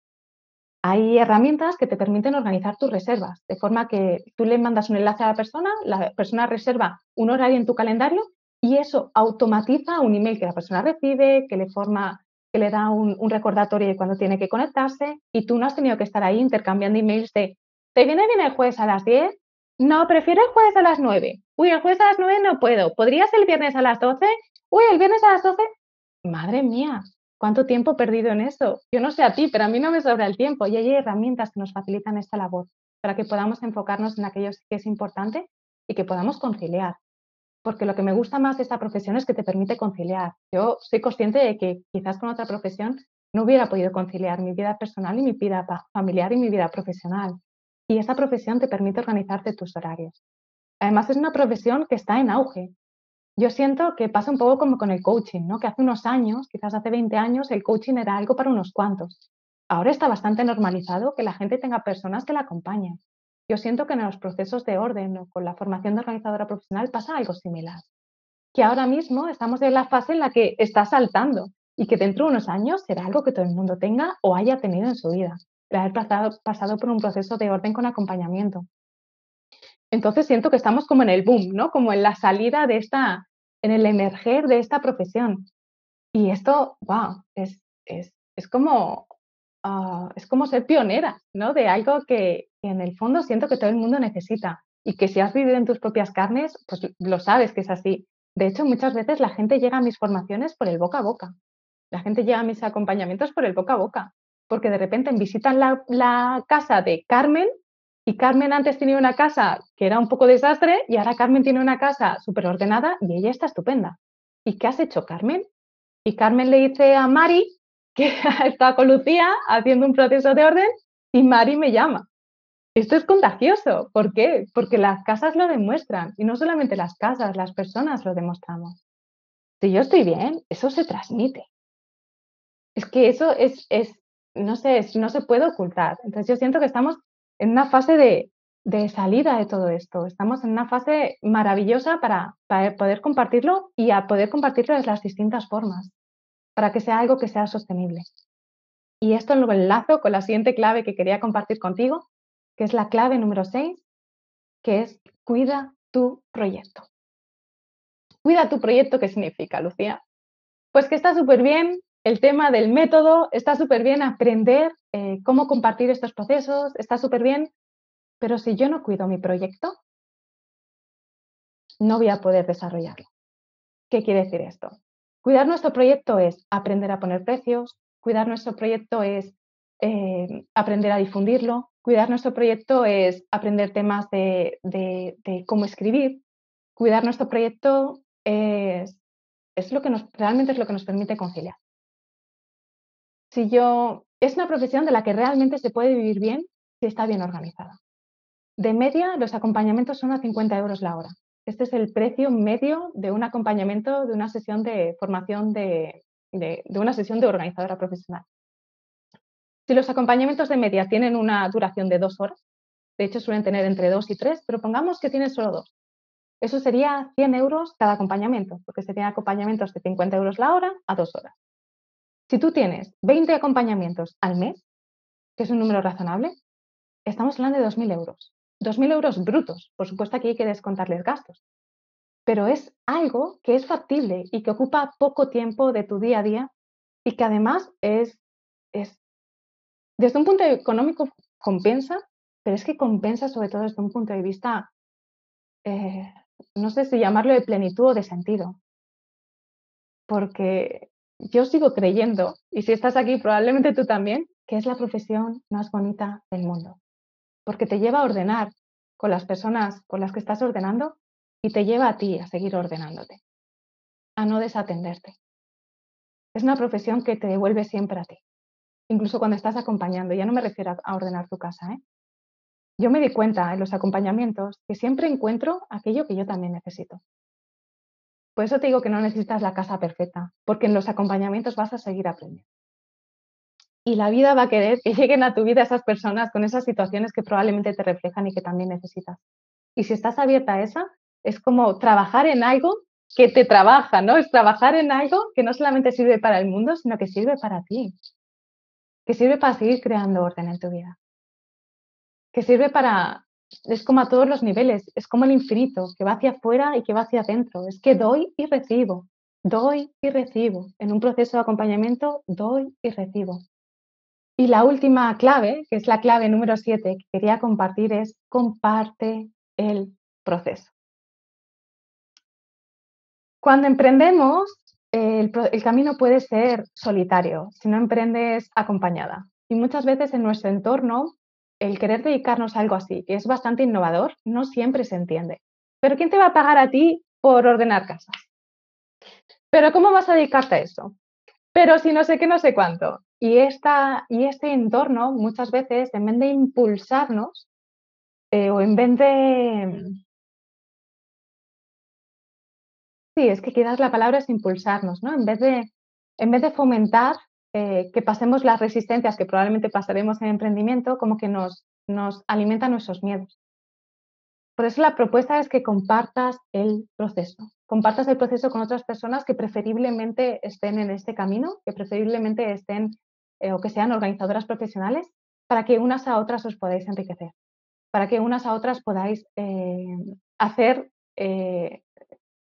Hay herramientas que te permiten organizar tus reservas, de forma que tú le mandas un enlace a la persona, la persona reserva un horario en tu calendario y eso automatiza un email que la persona recibe, que le forma, que le da un, recordatorio de cuando tiene que conectarse y tú no has tenido que estar ahí intercambiando emails de ¿te viene bien el jueves a las 10? No, prefiero el jueves a las 9. Uy, el jueves a las 9 no puedo. ¿Podrías el viernes a las 12? Uy, el viernes a las 12. Madre mía, ¿cuánto tiempo he perdido en eso? Yo no sé a ti, pero a mí no me sobra el tiempo y hay herramientas que nos facilitan esta labor para que podamos enfocarnos en aquello que es importante y que podamos conciliar porque lo que me gusta más de esta profesión es que te permite conciliar. Yo soy consciente de que quizás con otra profesión no hubiera podido conciliar mi vida personal y mi vida familiar y mi vida profesional. Y esta profesión te permite organizarte tus horarios. Además, es una profesión que está en auge. Yo siento que pasa un poco como con el coaching, ¿no? que hace unos años, quizás hace 20 años, el coaching era algo para unos cuantos. Ahora está bastante normalizado que la gente tenga personas que la acompañen. Yo siento que en los procesos de orden o con la formación de organizadora profesional pasa algo similar. Que ahora mismo estamos en la fase en la que está saltando y que dentro de unos años será algo que todo el mundo tenga o haya tenido en su vida, el haber pasado, pasado por un proceso de orden con acompañamiento. Entonces siento que estamos como en el boom, ¿no? Como en la salida de esta, en el emerger de esta profesión. Y esto, wow, es, es, es como Ah, es como ser pionera, ¿no? De algo que, en el fondo siento que todo el mundo necesita y que si has vivido en tus propias carnes, pues lo sabes que es así. De hecho, muchas veces la gente llega a mis formaciones por el boca a boca. La gente llega a mis acompañamientos por el boca a boca, porque de repente visitan la, la casa de Carmen y Carmen antes tenía una casa que era un poco desastre y ahora Carmen tiene una casa súper ordenada y ella está estupenda. ¿Y qué has hecho, Carmen? Y Carmen le dice a Mari [LAUGHS] que está con Lucía haciendo un proceso de orden y Mari me llama. Esto es contagioso. ¿Por qué? Porque las casas lo demuestran y no solamente las casas, las personas lo demostramos. Si yo estoy bien, eso se transmite. Es que eso es, es no sé, no se puede ocultar. Entonces yo siento que estamos en una fase de, salida de todo esto. Estamos en una fase maravillosa para, para poder compartirlo y a poder compartirlo de las distintas formas para que sea algo que sea sostenible. Y esto lo enlazo con la siguiente clave que quería compartir contigo, que es la clave número 6, que es cuida tu proyecto. Cuida tu proyecto, ¿qué significa, Lucía? Pues que está súper bien el tema del método, está súper bien aprender eh, cómo compartir estos procesos, está súper bien, pero si yo no cuido mi proyecto, no voy a poder desarrollarlo. ¿Qué quiere decir esto? Cuidar nuestro proyecto es aprender a poner precios, cuidar nuestro proyecto es eh, aprender a difundirlo, cuidar nuestro proyecto es aprender temas de, cómo escribir, cuidar nuestro proyecto es, lo que realmente es lo que nos permite conciliar. Si yo, es una profesión de la que realmente se puede vivir bien si está bien organizada. De media, los acompañamientos son a 50 euros la hora. Este es el precio medio de un acompañamiento de una sesión de formación de, una sesión de organizadora profesional. Si los acompañamientos de media tienen una duración de dos horas, de hecho suelen tener entre dos y tres, pero pongamos que tienen solo dos. Eso sería 100 euros cada acompañamiento, porque serían acompañamientos de 50 euros la hora a dos horas. Si tú tienes 20 acompañamientos al mes, que es un número razonable, estamos hablando de 2.000 euros. 2.000 euros brutos. Por supuesto, aquí hay que descontarles gastos. Pero es algo que es factible y que ocupa poco tiempo de tu día a día y que además es, es desde un punto económico compensa, pero es que compensa sobre todo desde un punto de vista, eh, no sé si llamarlo de plenitud o de sentido. Porque yo sigo creyendo, y si estás aquí probablemente tú también, que es la profesión más bonita del mundo porque te lleva a ordenar con las personas con las que estás ordenando y te lleva a ti a seguir ordenándote, a no desatenderte. Es una profesión que te devuelve siempre a ti. incluso cuando estás acompañando. Ya no me refiero a ordenar tu casa. ¿eh? Yo me di cuenta en los acompañamientos que siempre encuentro aquello que yo también necesito. Por eso te digo que no necesitas la casa perfecta, porque en los acompañamientos vas a seguir aprendiendo. Y la vida va a querer que lleguen a tu vida esas personas con esas situaciones que probablemente te reflejan y que también necesitas. Y si estás abierta a esa, es como trabajar en algo que te trabaja, ¿no? Es trabajar en algo que no solamente sirve para el mundo, sino que sirve para ti, que sirve para seguir creando orden en tu vida, que sirve para, es como a todos los niveles, es como el infinito, que va hacia afuera y que va hacia adentro, es que doy y recibo, doy y recibo, en un proceso de acompañamiento doy y recibo. Y la última clave, que es la clave número siete que quería compartir, es comparte el proceso. Cuando emprendemos, el, camino puede ser solitario, si no emprendes acompañada. Y muchas veces en nuestro entorno, el querer dedicarnos a algo así, que es bastante innovador, no siempre se entiende. Pero ¿quién te va a pagar a ti por ordenar casas? Pero ¿cómo vas a dedicarte a eso? Pero si no sé qué, no sé cuánto. Y, esta, y este entorno muchas veces, en vez de impulsarnos, eh, o en vez de, Sí, es que quizás la palabra es impulsarnos, ¿no? En vez de, en vez de fomentar eh, que pasemos las resistencias que probablemente pasaremos en emprendimiento, como que nos, nos alimenta nuestros miedos. Por eso la propuesta es que compartas el proceso. Compartas el proceso con otras personas que preferiblemente estén en este camino, que preferiblemente estén eh, o que sean organizadoras profesionales, para que unas a otras os podáis enriquecer, para que unas a otras podáis eh, hacer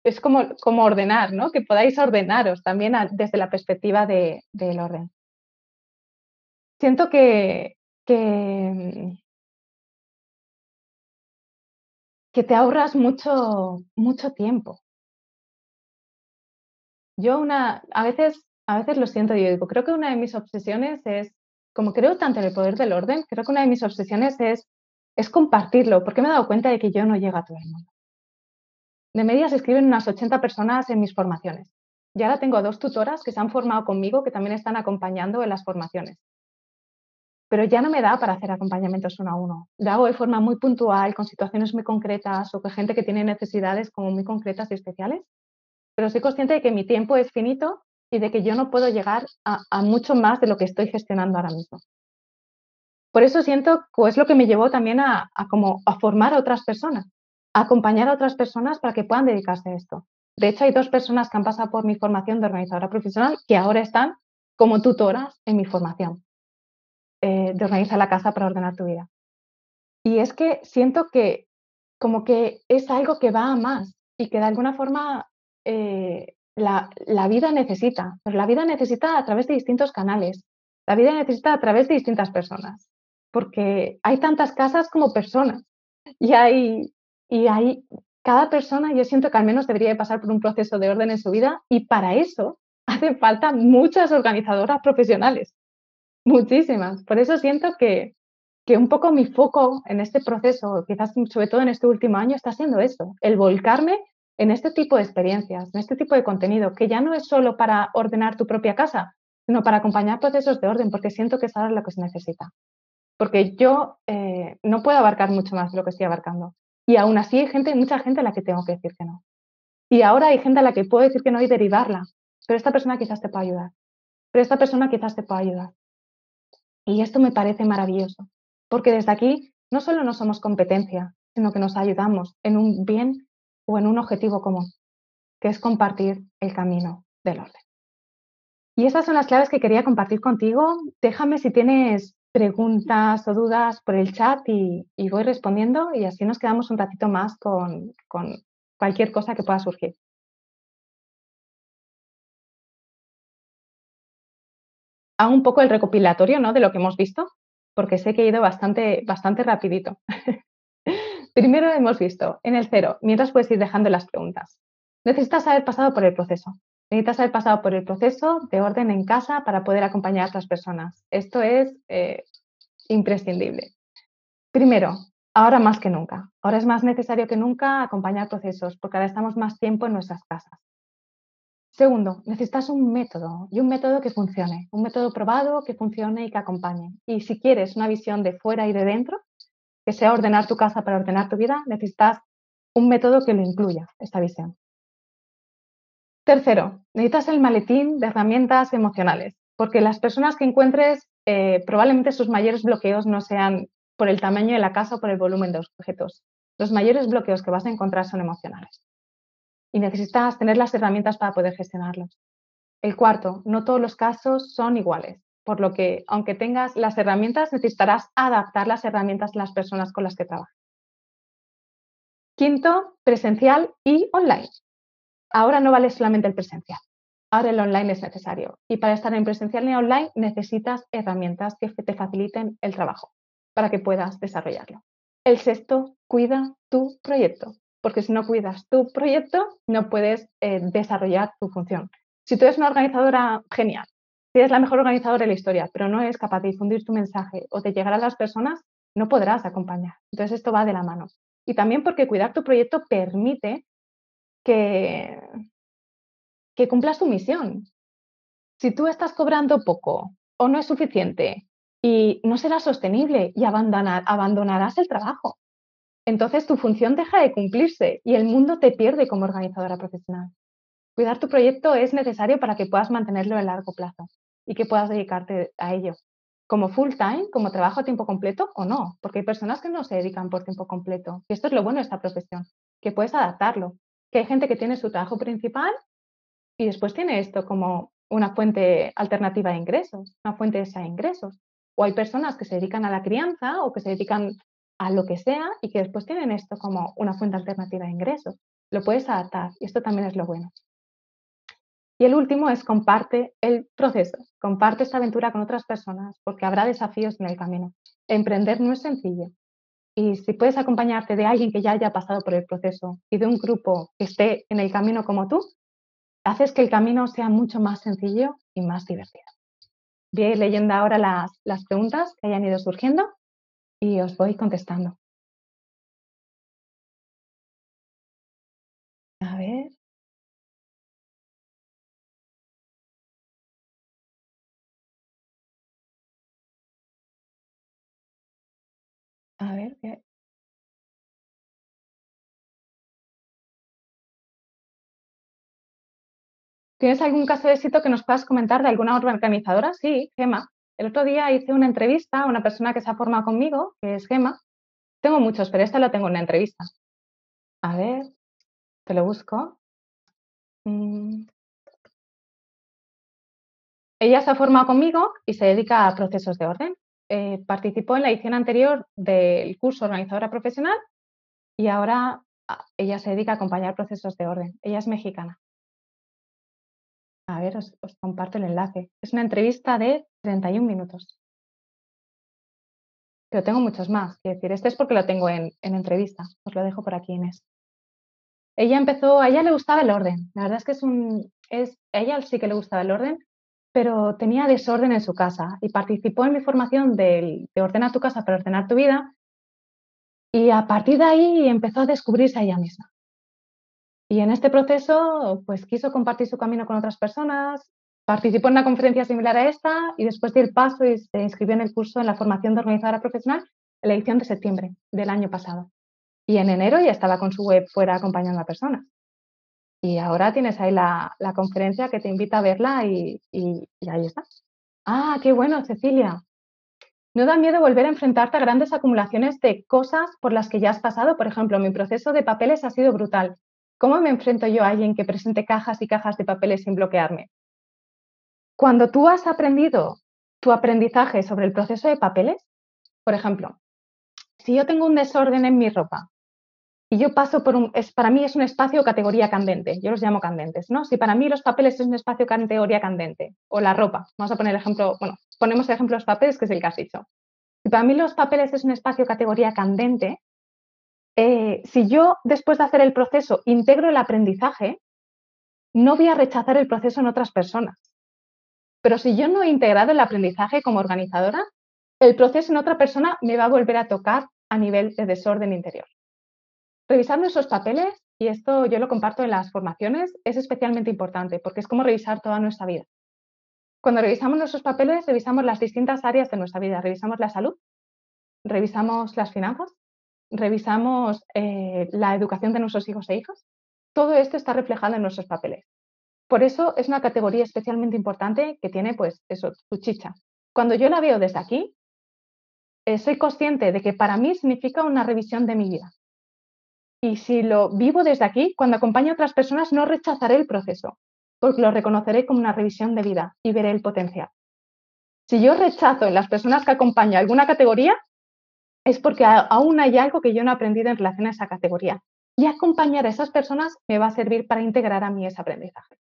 es como, como ordenar, ¿no? Que podáis ordenaros también desde la perspectiva del orden. Siento que, que, te ahorras mucho, mucho tiempo. Yo una, a veces, a veces lo siento, yo digo, creo que una de mis obsesiones es, como creo tanto en el poder del orden, creo que una de mis obsesiones es, es compartirlo, porque me he dado cuenta de que yo no llego a todo el mundo. De media se escriben unas 80 personas en mis formaciones. Y ahora tengo dos tutoras que se han formado conmigo, que también están acompañando en las formaciones. Pero ya no me da para hacer acompañamientos uno a uno. Lo hago de forma muy puntual, con situaciones muy concretas o con gente que tiene necesidades como muy concretas y especiales. Pero soy consciente de que mi tiempo es finito y de que yo no puedo llegar a, mucho más de lo que estoy gestionando ahora mismo. Por eso siento que es lo que me llevó también a, como, a formar a otras personas acompañar a otras personas para que puedan dedicarse a esto. De hecho, hay dos personas que han pasado por mi formación de organizadora profesional que ahora están como tutoras en mi formación eh, de organizar la casa para ordenar tu vida. Y es que siento que como que es algo que va a más y que de alguna forma eh, la, la, vida necesita, pero la vida necesita a través de distintos canales, la vida necesita a través de distintas personas, porque hay tantas casas como personas y hay y ahí, cada persona yo siento que al menos debería de pasar por un proceso de orden en su vida y para eso [LAUGHS] hacen falta muchas organizadoras profesionales, muchísimas. Por eso siento que, que un poco mi foco en este proceso, quizás sobre todo en este último año, está siendo eso, el volcarme en este tipo de experiencias, en este tipo de contenido, que ya no es solo para ordenar tu propia casa, sino para acompañar procesos de orden, porque siento que es ahora lo que se necesita. Porque yo eh, no puedo abarcar mucho más de lo que estoy abarcando. Y aún así hay gente, mucha gente a la que tengo que decir que no. Y ahora hay gente a la que puedo decir que no y derivarla. Pero esta persona quizás te pueda ayudar. Pero esta persona quizás te pueda ayudar. Y esto me parece maravilloso. Porque desde aquí no solo no somos competencia, sino que nos ayudamos en un bien o en un objetivo común, que es compartir el camino del orden. Y esas son las claves que quería compartir contigo. Déjame si tienes preguntas o dudas por el chat y, voy respondiendo y así nos quedamos un ratito más con, cualquier cosa que pueda surgir. Hago un poco el recopilatorio ¿no? de lo que hemos visto, porque sé que he ido bastante, bastante rapidito. [LAUGHS] Primero hemos visto en el cero, mientras puedes ir dejando las preguntas. Necesitas haber pasado por el proceso. Necesitas haber pasado por el proceso de orden en casa para poder acompañar a otras personas. Esto es eh, imprescindible. Primero, ahora más que nunca. Ahora es más necesario que nunca acompañar procesos porque ahora estamos más tiempo en nuestras casas. Segundo, necesitas un método y un método que funcione, un método probado que funcione y que acompañe. Y si quieres una visión de fuera y de dentro, que sea ordenar tu casa para ordenar tu vida, necesitas un método que lo incluya, esta visión. Tercero, necesitas el maletín de herramientas emocionales, porque las personas que encuentres eh, probablemente sus mayores bloqueos no sean por el tamaño de la casa o por el volumen de los objetos. Los mayores bloqueos que vas a encontrar son emocionales y necesitas tener las herramientas para poder gestionarlos. El cuarto, no todos los casos son iguales, por lo que aunque tengas las herramientas, necesitarás adaptar las herramientas a las personas con las que trabajas. Quinto, presencial y online. Ahora no vale solamente el presencial, ahora el online es necesario. Y para estar en presencial y online necesitas herramientas que te faciliten el trabajo para que puedas desarrollarlo. El sexto, cuida tu proyecto porque si no cuidas tu proyecto, no puedes eh, desarrollar tu función. Si tú eres una organizadora genial, si eres la mejor organizadora de la historia, pero no eres capaz de difundir tu mensaje o de llegar a las personas, no podrás acompañar. Entonces esto va de la mano. Y también porque cuidar tu proyecto permite que, que cumplas tu misión. Si tú estás cobrando poco o no es suficiente y no será sostenible y abandonarás el trabajo entonces tu función deja de cumplirse y el mundo te pierde como organizadora profesional. Cuidar tu proyecto es necesario para que puedas mantenerlo a largo plazo y que puedas dedicarte a ello. Como full time, como trabajo a tiempo completo o no, porque hay personas que no se dedican por tiempo completo. Y esto es lo bueno de esta profesión, que puedes adaptarlo. Que hay gente que tiene su trabajo principal y después tiene esto como una fuente alternativa de ingresos, una fuente de ingresos. O hay personas que se dedican a la crianza o que se dedican a lo que sea y que después tienen esto como una fuente alternativa de ingresos. Lo puedes adaptar y esto también es lo bueno. Y el último es comparte el proceso, comparte esta aventura con otras personas porque habrá desafíos en el camino. Emprender no es sencillo. Y si puedes acompañarte de alguien que ya haya pasado por el proceso y de un grupo que esté en el camino como tú, haces que el camino sea mucho más sencillo y más divertido. Voy leyendo ahora las, las preguntas que hayan ido surgiendo y os voy contestando. A ver. ¿Tienes algún caso de éxito que nos puedas comentar de alguna organizadora? Sí, Gema. El otro día hice una entrevista a una persona que se ha formado conmigo, que es Gema. Tengo muchos, pero esta la tengo en una entrevista. A ver, te lo busco. Mm. Ella se ha formado conmigo y se dedica a procesos de orden. Eh, participó en la edición anterior del curso Organizadora Profesional y ahora ah, ella se dedica a acompañar procesos de orden. Ella es mexicana. A ver, os, comparto el enlace. Es una entrevista de 31 minutos. Pero tengo muchos más. Quiero decir, este es porque lo tengo en, entrevista. Os lo dejo por aquí, Inés. Ella empezó, a ella le gustaba el orden. La verdad es que es un, es, a ella sí que le gustaba el orden, pero tenía desorden en su casa y participó en mi formación de, de Ordena tu casa para ordenar tu vida. Y a partir de ahí empezó a descubrirse a ella misma. Y en este proceso, pues quiso compartir su camino con otras personas, participó en una conferencia similar a esta y después dio el paso y se inscribió en el curso en la formación de organizadora profesional en la edición de septiembre del año pasado. Y en enero ya estaba con su web fuera acompañando a personas. Y ahora tienes ahí la, conferencia que te invita a verla y, y ahí está. Ah, qué bueno, Cecilia. ¿No da miedo volver a enfrentarte a grandes acumulaciones de cosas por las que ya has pasado? Por ejemplo, mi proceso de papeles ha sido brutal. ¿Cómo me enfrento yo a alguien que presente cajas y cajas de papeles sin bloquearme? Cuando tú has aprendido tu aprendizaje sobre el proceso de papeles, por ejemplo, si yo tengo un desorden en mi ropa y yo paso por un, es, para mí es un espacio categoría candente, yo los llamo candentes, ¿no? Si para mí los papeles es un espacio categoría candente, o la ropa, vamos a poner el ejemplo, bueno, ponemos el ejemplo de los papeles, que es el que dicho. Si para mí los papeles es un espacio categoría candente, eh, si yo después de hacer el proceso integro el aprendizaje, no voy a rechazar el proceso en otras personas. Pero si yo no he integrado el aprendizaje como organizadora, el proceso en otra persona me va a volver a tocar a nivel de desorden interior. Revisando esos papeles y esto yo lo comparto en las formaciones, es especialmente importante porque es como revisar toda nuestra vida. Cuando revisamos nuestros papeles, revisamos las distintas áreas de nuestra vida. Revisamos la salud, revisamos las finanzas, revisamos eh, la educación de nuestros hijos e hijas. Todo esto está reflejado en nuestros papeles. Por eso es una categoría especialmente importante que tiene, pues, eso, su chicha. Cuando yo la veo desde aquí, eh, soy consciente de que para mí significa una revisión de mi vida. Y si lo vivo desde aquí, cuando acompaño a otras personas, no rechazaré el proceso, porque lo reconoceré como una revisión de vida y veré el potencial. Si yo rechazo en las personas que acompaño alguna categoría, es porque aún hay algo que yo no he aprendido en relación a esa categoría. Y acompañar a esas personas me va a servir para integrar a mí ese aprendizaje.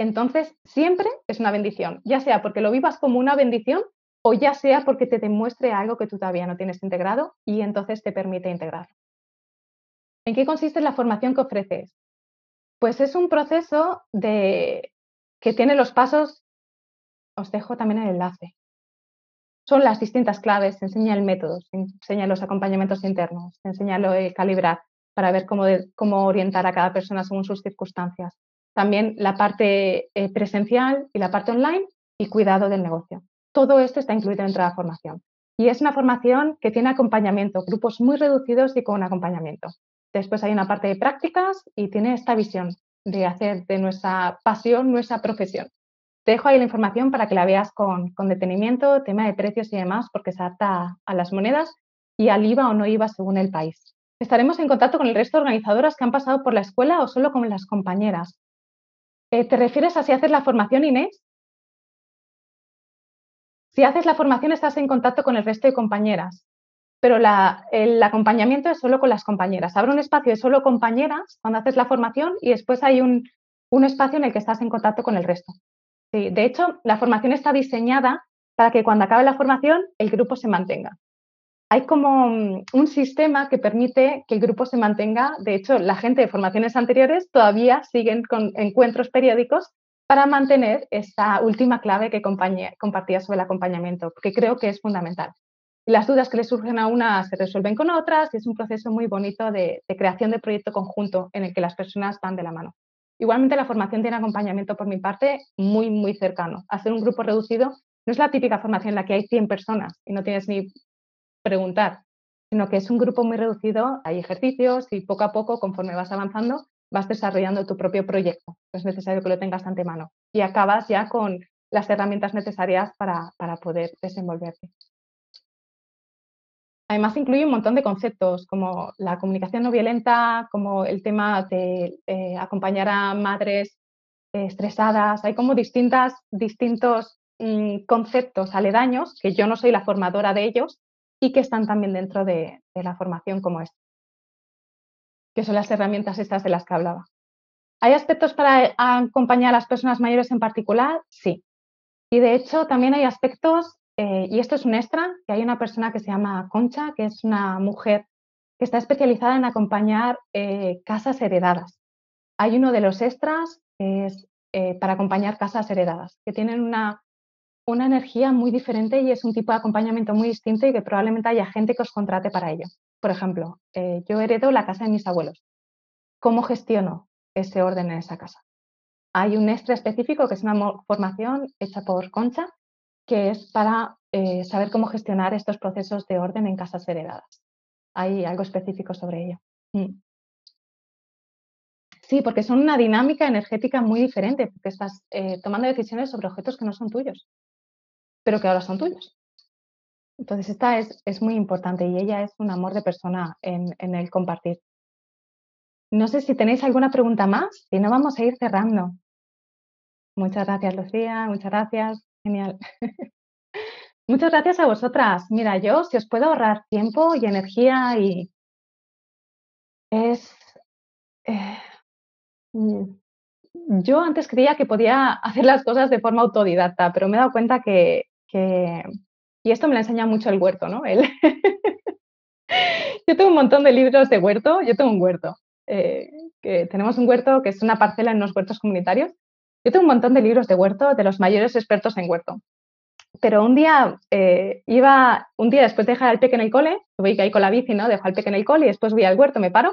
Entonces, siempre es una bendición, ya sea porque lo vivas como una bendición o ya sea porque te demuestre algo que tú todavía no tienes integrado y entonces te permite integrarlo. ¿En qué consiste la formación que ofreces? Pues es un proceso de, que tiene los pasos, os dejo también el enlace, son las distintas claves, se enseña el método, se enseña los acompañamientos internos, se enseña lo de calibrar para ver cómo, cómo orientar a cada persona según sus circunstancias. También la parte eh, presencial y la parte online y cuidado del negocio. Todo esto está incluido dentro de la formación. Y es una formación que tiene acompañamiento, grupos muy reducidos y con acompañamiento. Después hay una parte de prácticas y tiene esta visión de hacer de nuestra pasión nuestra profesión. Te dejo ahí la información para que la veas con, detenimiento, tema de precios y demás, porque se adapta a las monedas y al IVA o no IVA según el país. Estaremos en contacto con el resto de organizadoras que han pasado por la escuela o solo con las compañeras. Eh, ¿Te refieres a si haces la formación, Inés? Si haces la formación estás en contacto con el resto de compañeras, pero el acompañamiento es solo con las compañeras. Habrá un espacio de solo compañeras cuando haces la formación y después hay un espacio en el que estás en contacto con el resto. Sí, de hecho, la formación está diseñada para que cuando acabe la formación el grupo se mantenga. Hay como mm, un sistema que permite que el grupo se mantenga. De hecho, la gente de formaciones anteriores todavía siguen con encuentros periódicos para mantener esta última clave que compartía sobre el acompañamiento, porque creo que es fundamental. Y las dudas que le surgen a una se resuelven con otras y es un proceso muy bonito de creación de proyecto conjunto en el que las personas van de la mano. Igualmente la formación tiene acompañamiento por mi parte muy, muy cercano. Hacer un grupo reducido no es la típica formación en la que hay 100 personas y no tienes ni preguntar, sino que es un grupo muy reducido, hay ejercicios y poco a poco, conforme vas avanzando, vas desarrollando tu propio proyecto. es necesario que lo tengas ante mano y acabas ya con las herramientas necesarias para, para poder desenvolverte. Además, incluye un montón de conceptos como la comunicación no violenta, como el tema de eh, acompañar a madres eh, estresadas. Hay como distintas, distintos mm, conceptos aledaños, que yo no soy la formadora de ellos, y que están también dentro de, la formación como esta, que son las herramientas estas de las que hablaba. ¿Hay aspectos para acompañar a las personas mayores en particular? Sí. Y de hecho también hay aspectos eh, y esto es un extra, que hay una persona que se llama Concha, que es una mujer que está especializada en acompañar eh, casas heredadas. Hay uno de los extras es eh, para acompañar casas heredadas, que tienen una, una energía muy diferente y es un tipo de acompañamiento muy distinto y que probablemente haya gente que os contrate para ello. Por ejemplo, yo heredo la casa de mis abuelos. ¿Cómo gestiono ese orden en esa casa? Hay un extra específico que es una formación hecha por Concha que es para eh, saber cómo gestionar estos procesos de orden en casas heredadas. Hay algo específico sobre ello. Mm. Sí, porque son una dinámica energética muy diferente, porque estás eh, tomando decisiones sobre objetos que no son tuyos, pero que ahora son tuyos. Entonces, esta es, es muy importante y ella es un amor de persona en, en, el compartir. No sé si tenéis alguna pregunta más, si no vamos a ir cerrando. Muchas gracias, Lucía, muchas gracias. Genial. [LAUGHS] Muchas gracias a vosotras. Mira, yo si os puedo ahorrar tiempo y energía y es... Eh, mm, yo antes creía que podía [LAUGHS] hacer las cosas de forma autodidacta, pero me he dado cuenta que, y esto me lo enseña mucho el huerto, ¿no? [LAUGHS] Yo tengo un montón de libros de huerto, yo tengo un huerto, eh, que tenemos un huerto que es una parcela en los huertos comunitarios yo tengo un montón de libros de huerto de los mayores expertos en huerto. Pero un día eh, iba, un día después de dejar al peque en el cole, voy ahí con la bici, ¿no? Dejo al peque en el cole y después voy al huerto, me paro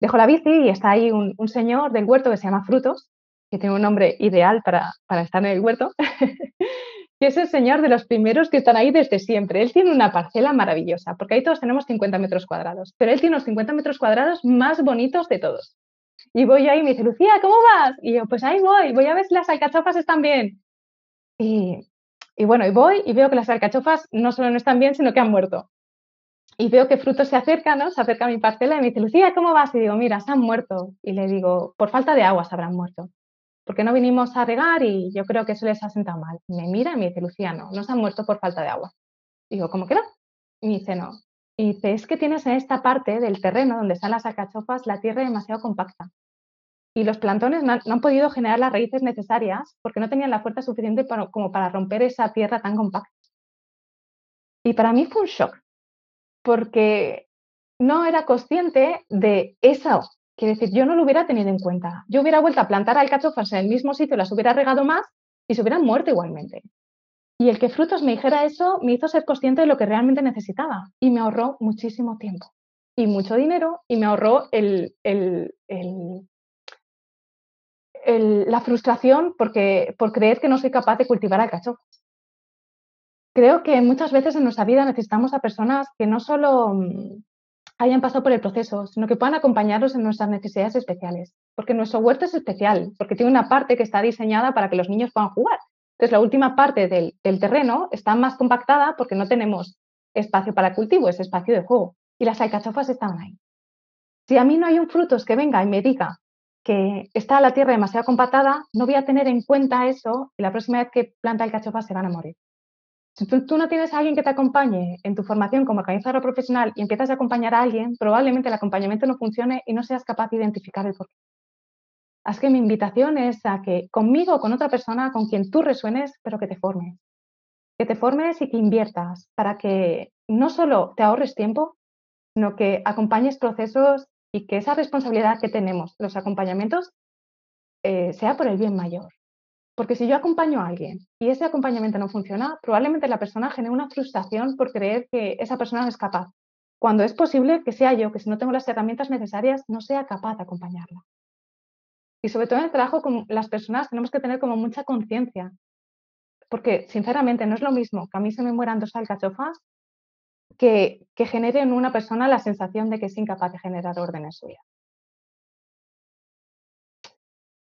dejo la bici y está ahí un, señor del huerto que se llama Frutos, que tiene un nombre ideal para, para estar en el huerto, [LAUGHS] que es el señor de los primeros que están ahí desde siempre. Él tiene una parcela maravillosa, porque ahí todos tenemos 50 metros cuadrados, pero él tiene los 50 metros cuadrados más bonitos de todos. Y voy ahí y me dice, Lucía, ¿cómo vas? Y yo, pues ahí voy, voy a ver si las alcachofas están bien. Y, y bueno, y voy y veo que las alcachofas no solo no están bien, sino que han muerto. Y veo que Frutos se acerca, ¿no? Se acerca a mi parcela y me dice, Lucía, ¿cómo vas? Y digo, mira, se han muerto. Y le digo, por falta de agua se habrán muerto porque no vinimos a regar y yo creo que eso les ha sentado mal. Me mira y me dice, Lucía, no, no se han muerto por falta de agua. Digo, ¿cómo que no? Y me dice, no. Y dice, es que tienes en esta parte del terreno donde están las alcachofas la tierra demasiado compacta. Y los plantones no han, podido generar las raíces necesarias porque no tenían la fuerza suficiente como para romper esa tierra tan compacta. Y para mí fue un shock, porque no era consciente de eso Quiere decir, yo no lo hubiera tenido en cuenta. Yo hubiera vuelto a plantar alcachofas en el mismo sitio, las hubiera regado más y se hubieran muerto igualmente. Y el que Frutos me dijera eso me hizo ser consciente de lo que realmente necesitaba y me ahorró muchísimo tiempo y mucho dinero y me ahorró el, la frustración porque, por creer que no soy capaz de cultivar alcachofas. Creo que muchas veces en nuestra vida necesitamos a personas que no solo mm, hayan pasado por el proceso, sino que puedan acompañarnos en nuestras necesidades especiales. Porque nuestro huerto es especial, porque tiene una parte que está diseñada para que los niños puedan jugar. Entonces, la última parte del, terreno está más compactada porque no tenemos espacio para cultivo, es espacio de juego. Y las alcachofas estaban ahí. Si a mí no hay un frutos que venga y me diga que está la tierra demasiado compactada, no voy a tener en cuenta eso y la próxima vez que planta alcachofas se van a morir. Si tú, no tienes a alguien que te acompañe en tu formación como organizador profesional y empiezas a acompañar a alguien, probablemente el acompañamiento no funcione y no seas capaz de identificar el porqué. Así que mi invitación es a que conmigo o con otra persona con quien tú resuenes, pero que te formes. Que te formes y que inviertas para que no solo te ahorres tiempo, sino que acompañes procesos y que esa responsabilidad que tenemos, los acompañamientos, eh, sea por el bien mayor. Porque si yo acompaño a alguien y ese acompañamiento no funciona, probablemente la persona genere una frustración por creer que esa persona no es capaz, cuando es posible que sea yo, que si no tengo las herramientas necesarias, no sea capaz de acompañarla. Y sobre todo en el trabajo con las personas tenemos que tener como mucha conciencia, porque sinceramente no es lo mismo que a mí se me mueran dos alcachofas que, genere en una persona la sensación de que es incapaz de generar orden en su vida.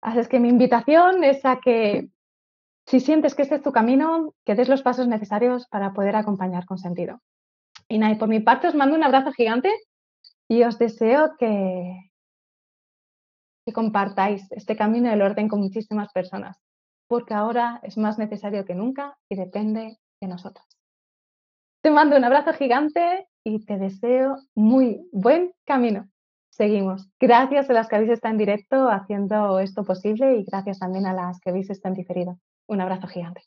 Así es que mi invitación es a que si sientes que este es tu camino, que des los pasos necesarios para poder acompañar con sentido. Y nada, por mi parte os mando un abrazo gigante y os deseo que, que compartáis este camino del orden con muchísimas personas, porque ahora es más necesario que nunca y depende de nosotros. Te mando un abrazo gigante y te deseo muy buen camino seguimos. Gracias a las que habéis estado en directo haciendo esto posible y gracias también a las que habéis estado en diferido. Un abrazo gigante.